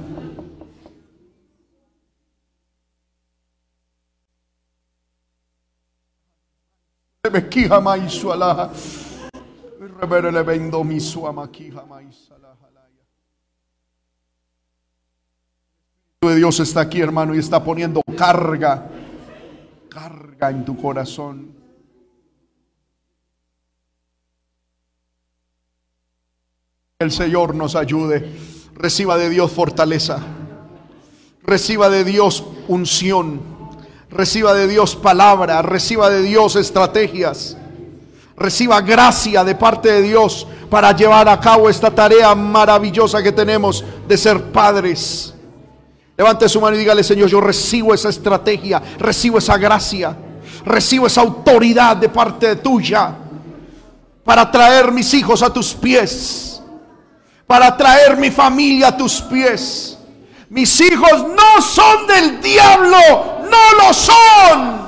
Dios está aquí, hermano, y está poniendo carga carga en tu corazón. El Señor nos ayude. Reciba de Dios fortaleza. Reciba de Dios unción. Reciba de Dios palabra. Reciba de Dios estrategias. Reciba gracia de parte de Dios para llevar a cabo esta tarea maravillosa que tenemos de ser padres. Levante su mano y dígale, Señor, yo recibo esa estrategia, recibo esa gracia, recibo esa autoridad de parte tuya para traer mis hijos a tus pies, para traer mi familia a tus pies. Mis hijos no son del diablo, no lo son.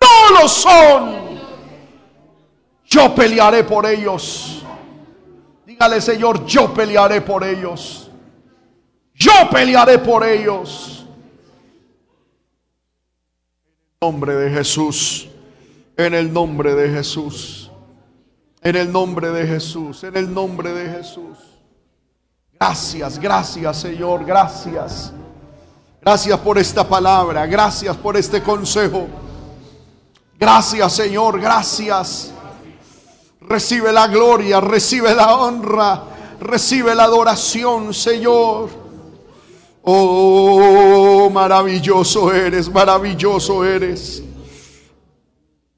No lo son. Yo pelearé por ellos. Dígale, Señor, yo pelearé por ellos. Yo pelearé por ellos. En el nombre de Jesús. En el nombre de Jesús. En el nombre de Jesús. En el nombre de Jesús. Gracias, gracias Señor, gracias. Gracias por esta palabra, gracias por este consejo. Gracias Señor, gracias. Recibe la gloria, recibe la honra, recibe la adoración Señor. Oh, maravilloso eres, maravilloso eres.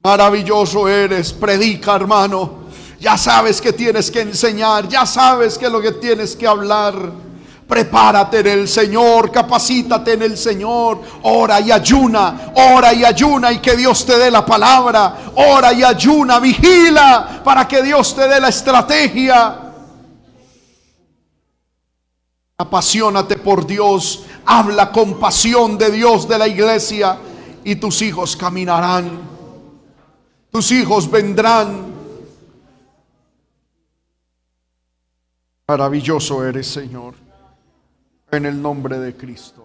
Maravilloso eres. Predica, hermano. Ya sabes que tienes que enseñar, ya sabes que es lo que tienes que hablar. Prepárate en el Señor, capacítate en el Señor, ora y ayuna, ora y ayuna y que Dios te dé la palabra, ora y ayuna, vigila para que Dios te dé la estrategia. Apasionate por Dios, habla con pasión de Dios de la iglesia y tus hijos caminarán, tus hijos vendrán. Maravilloso eres, Señor en el nombre de Cristo.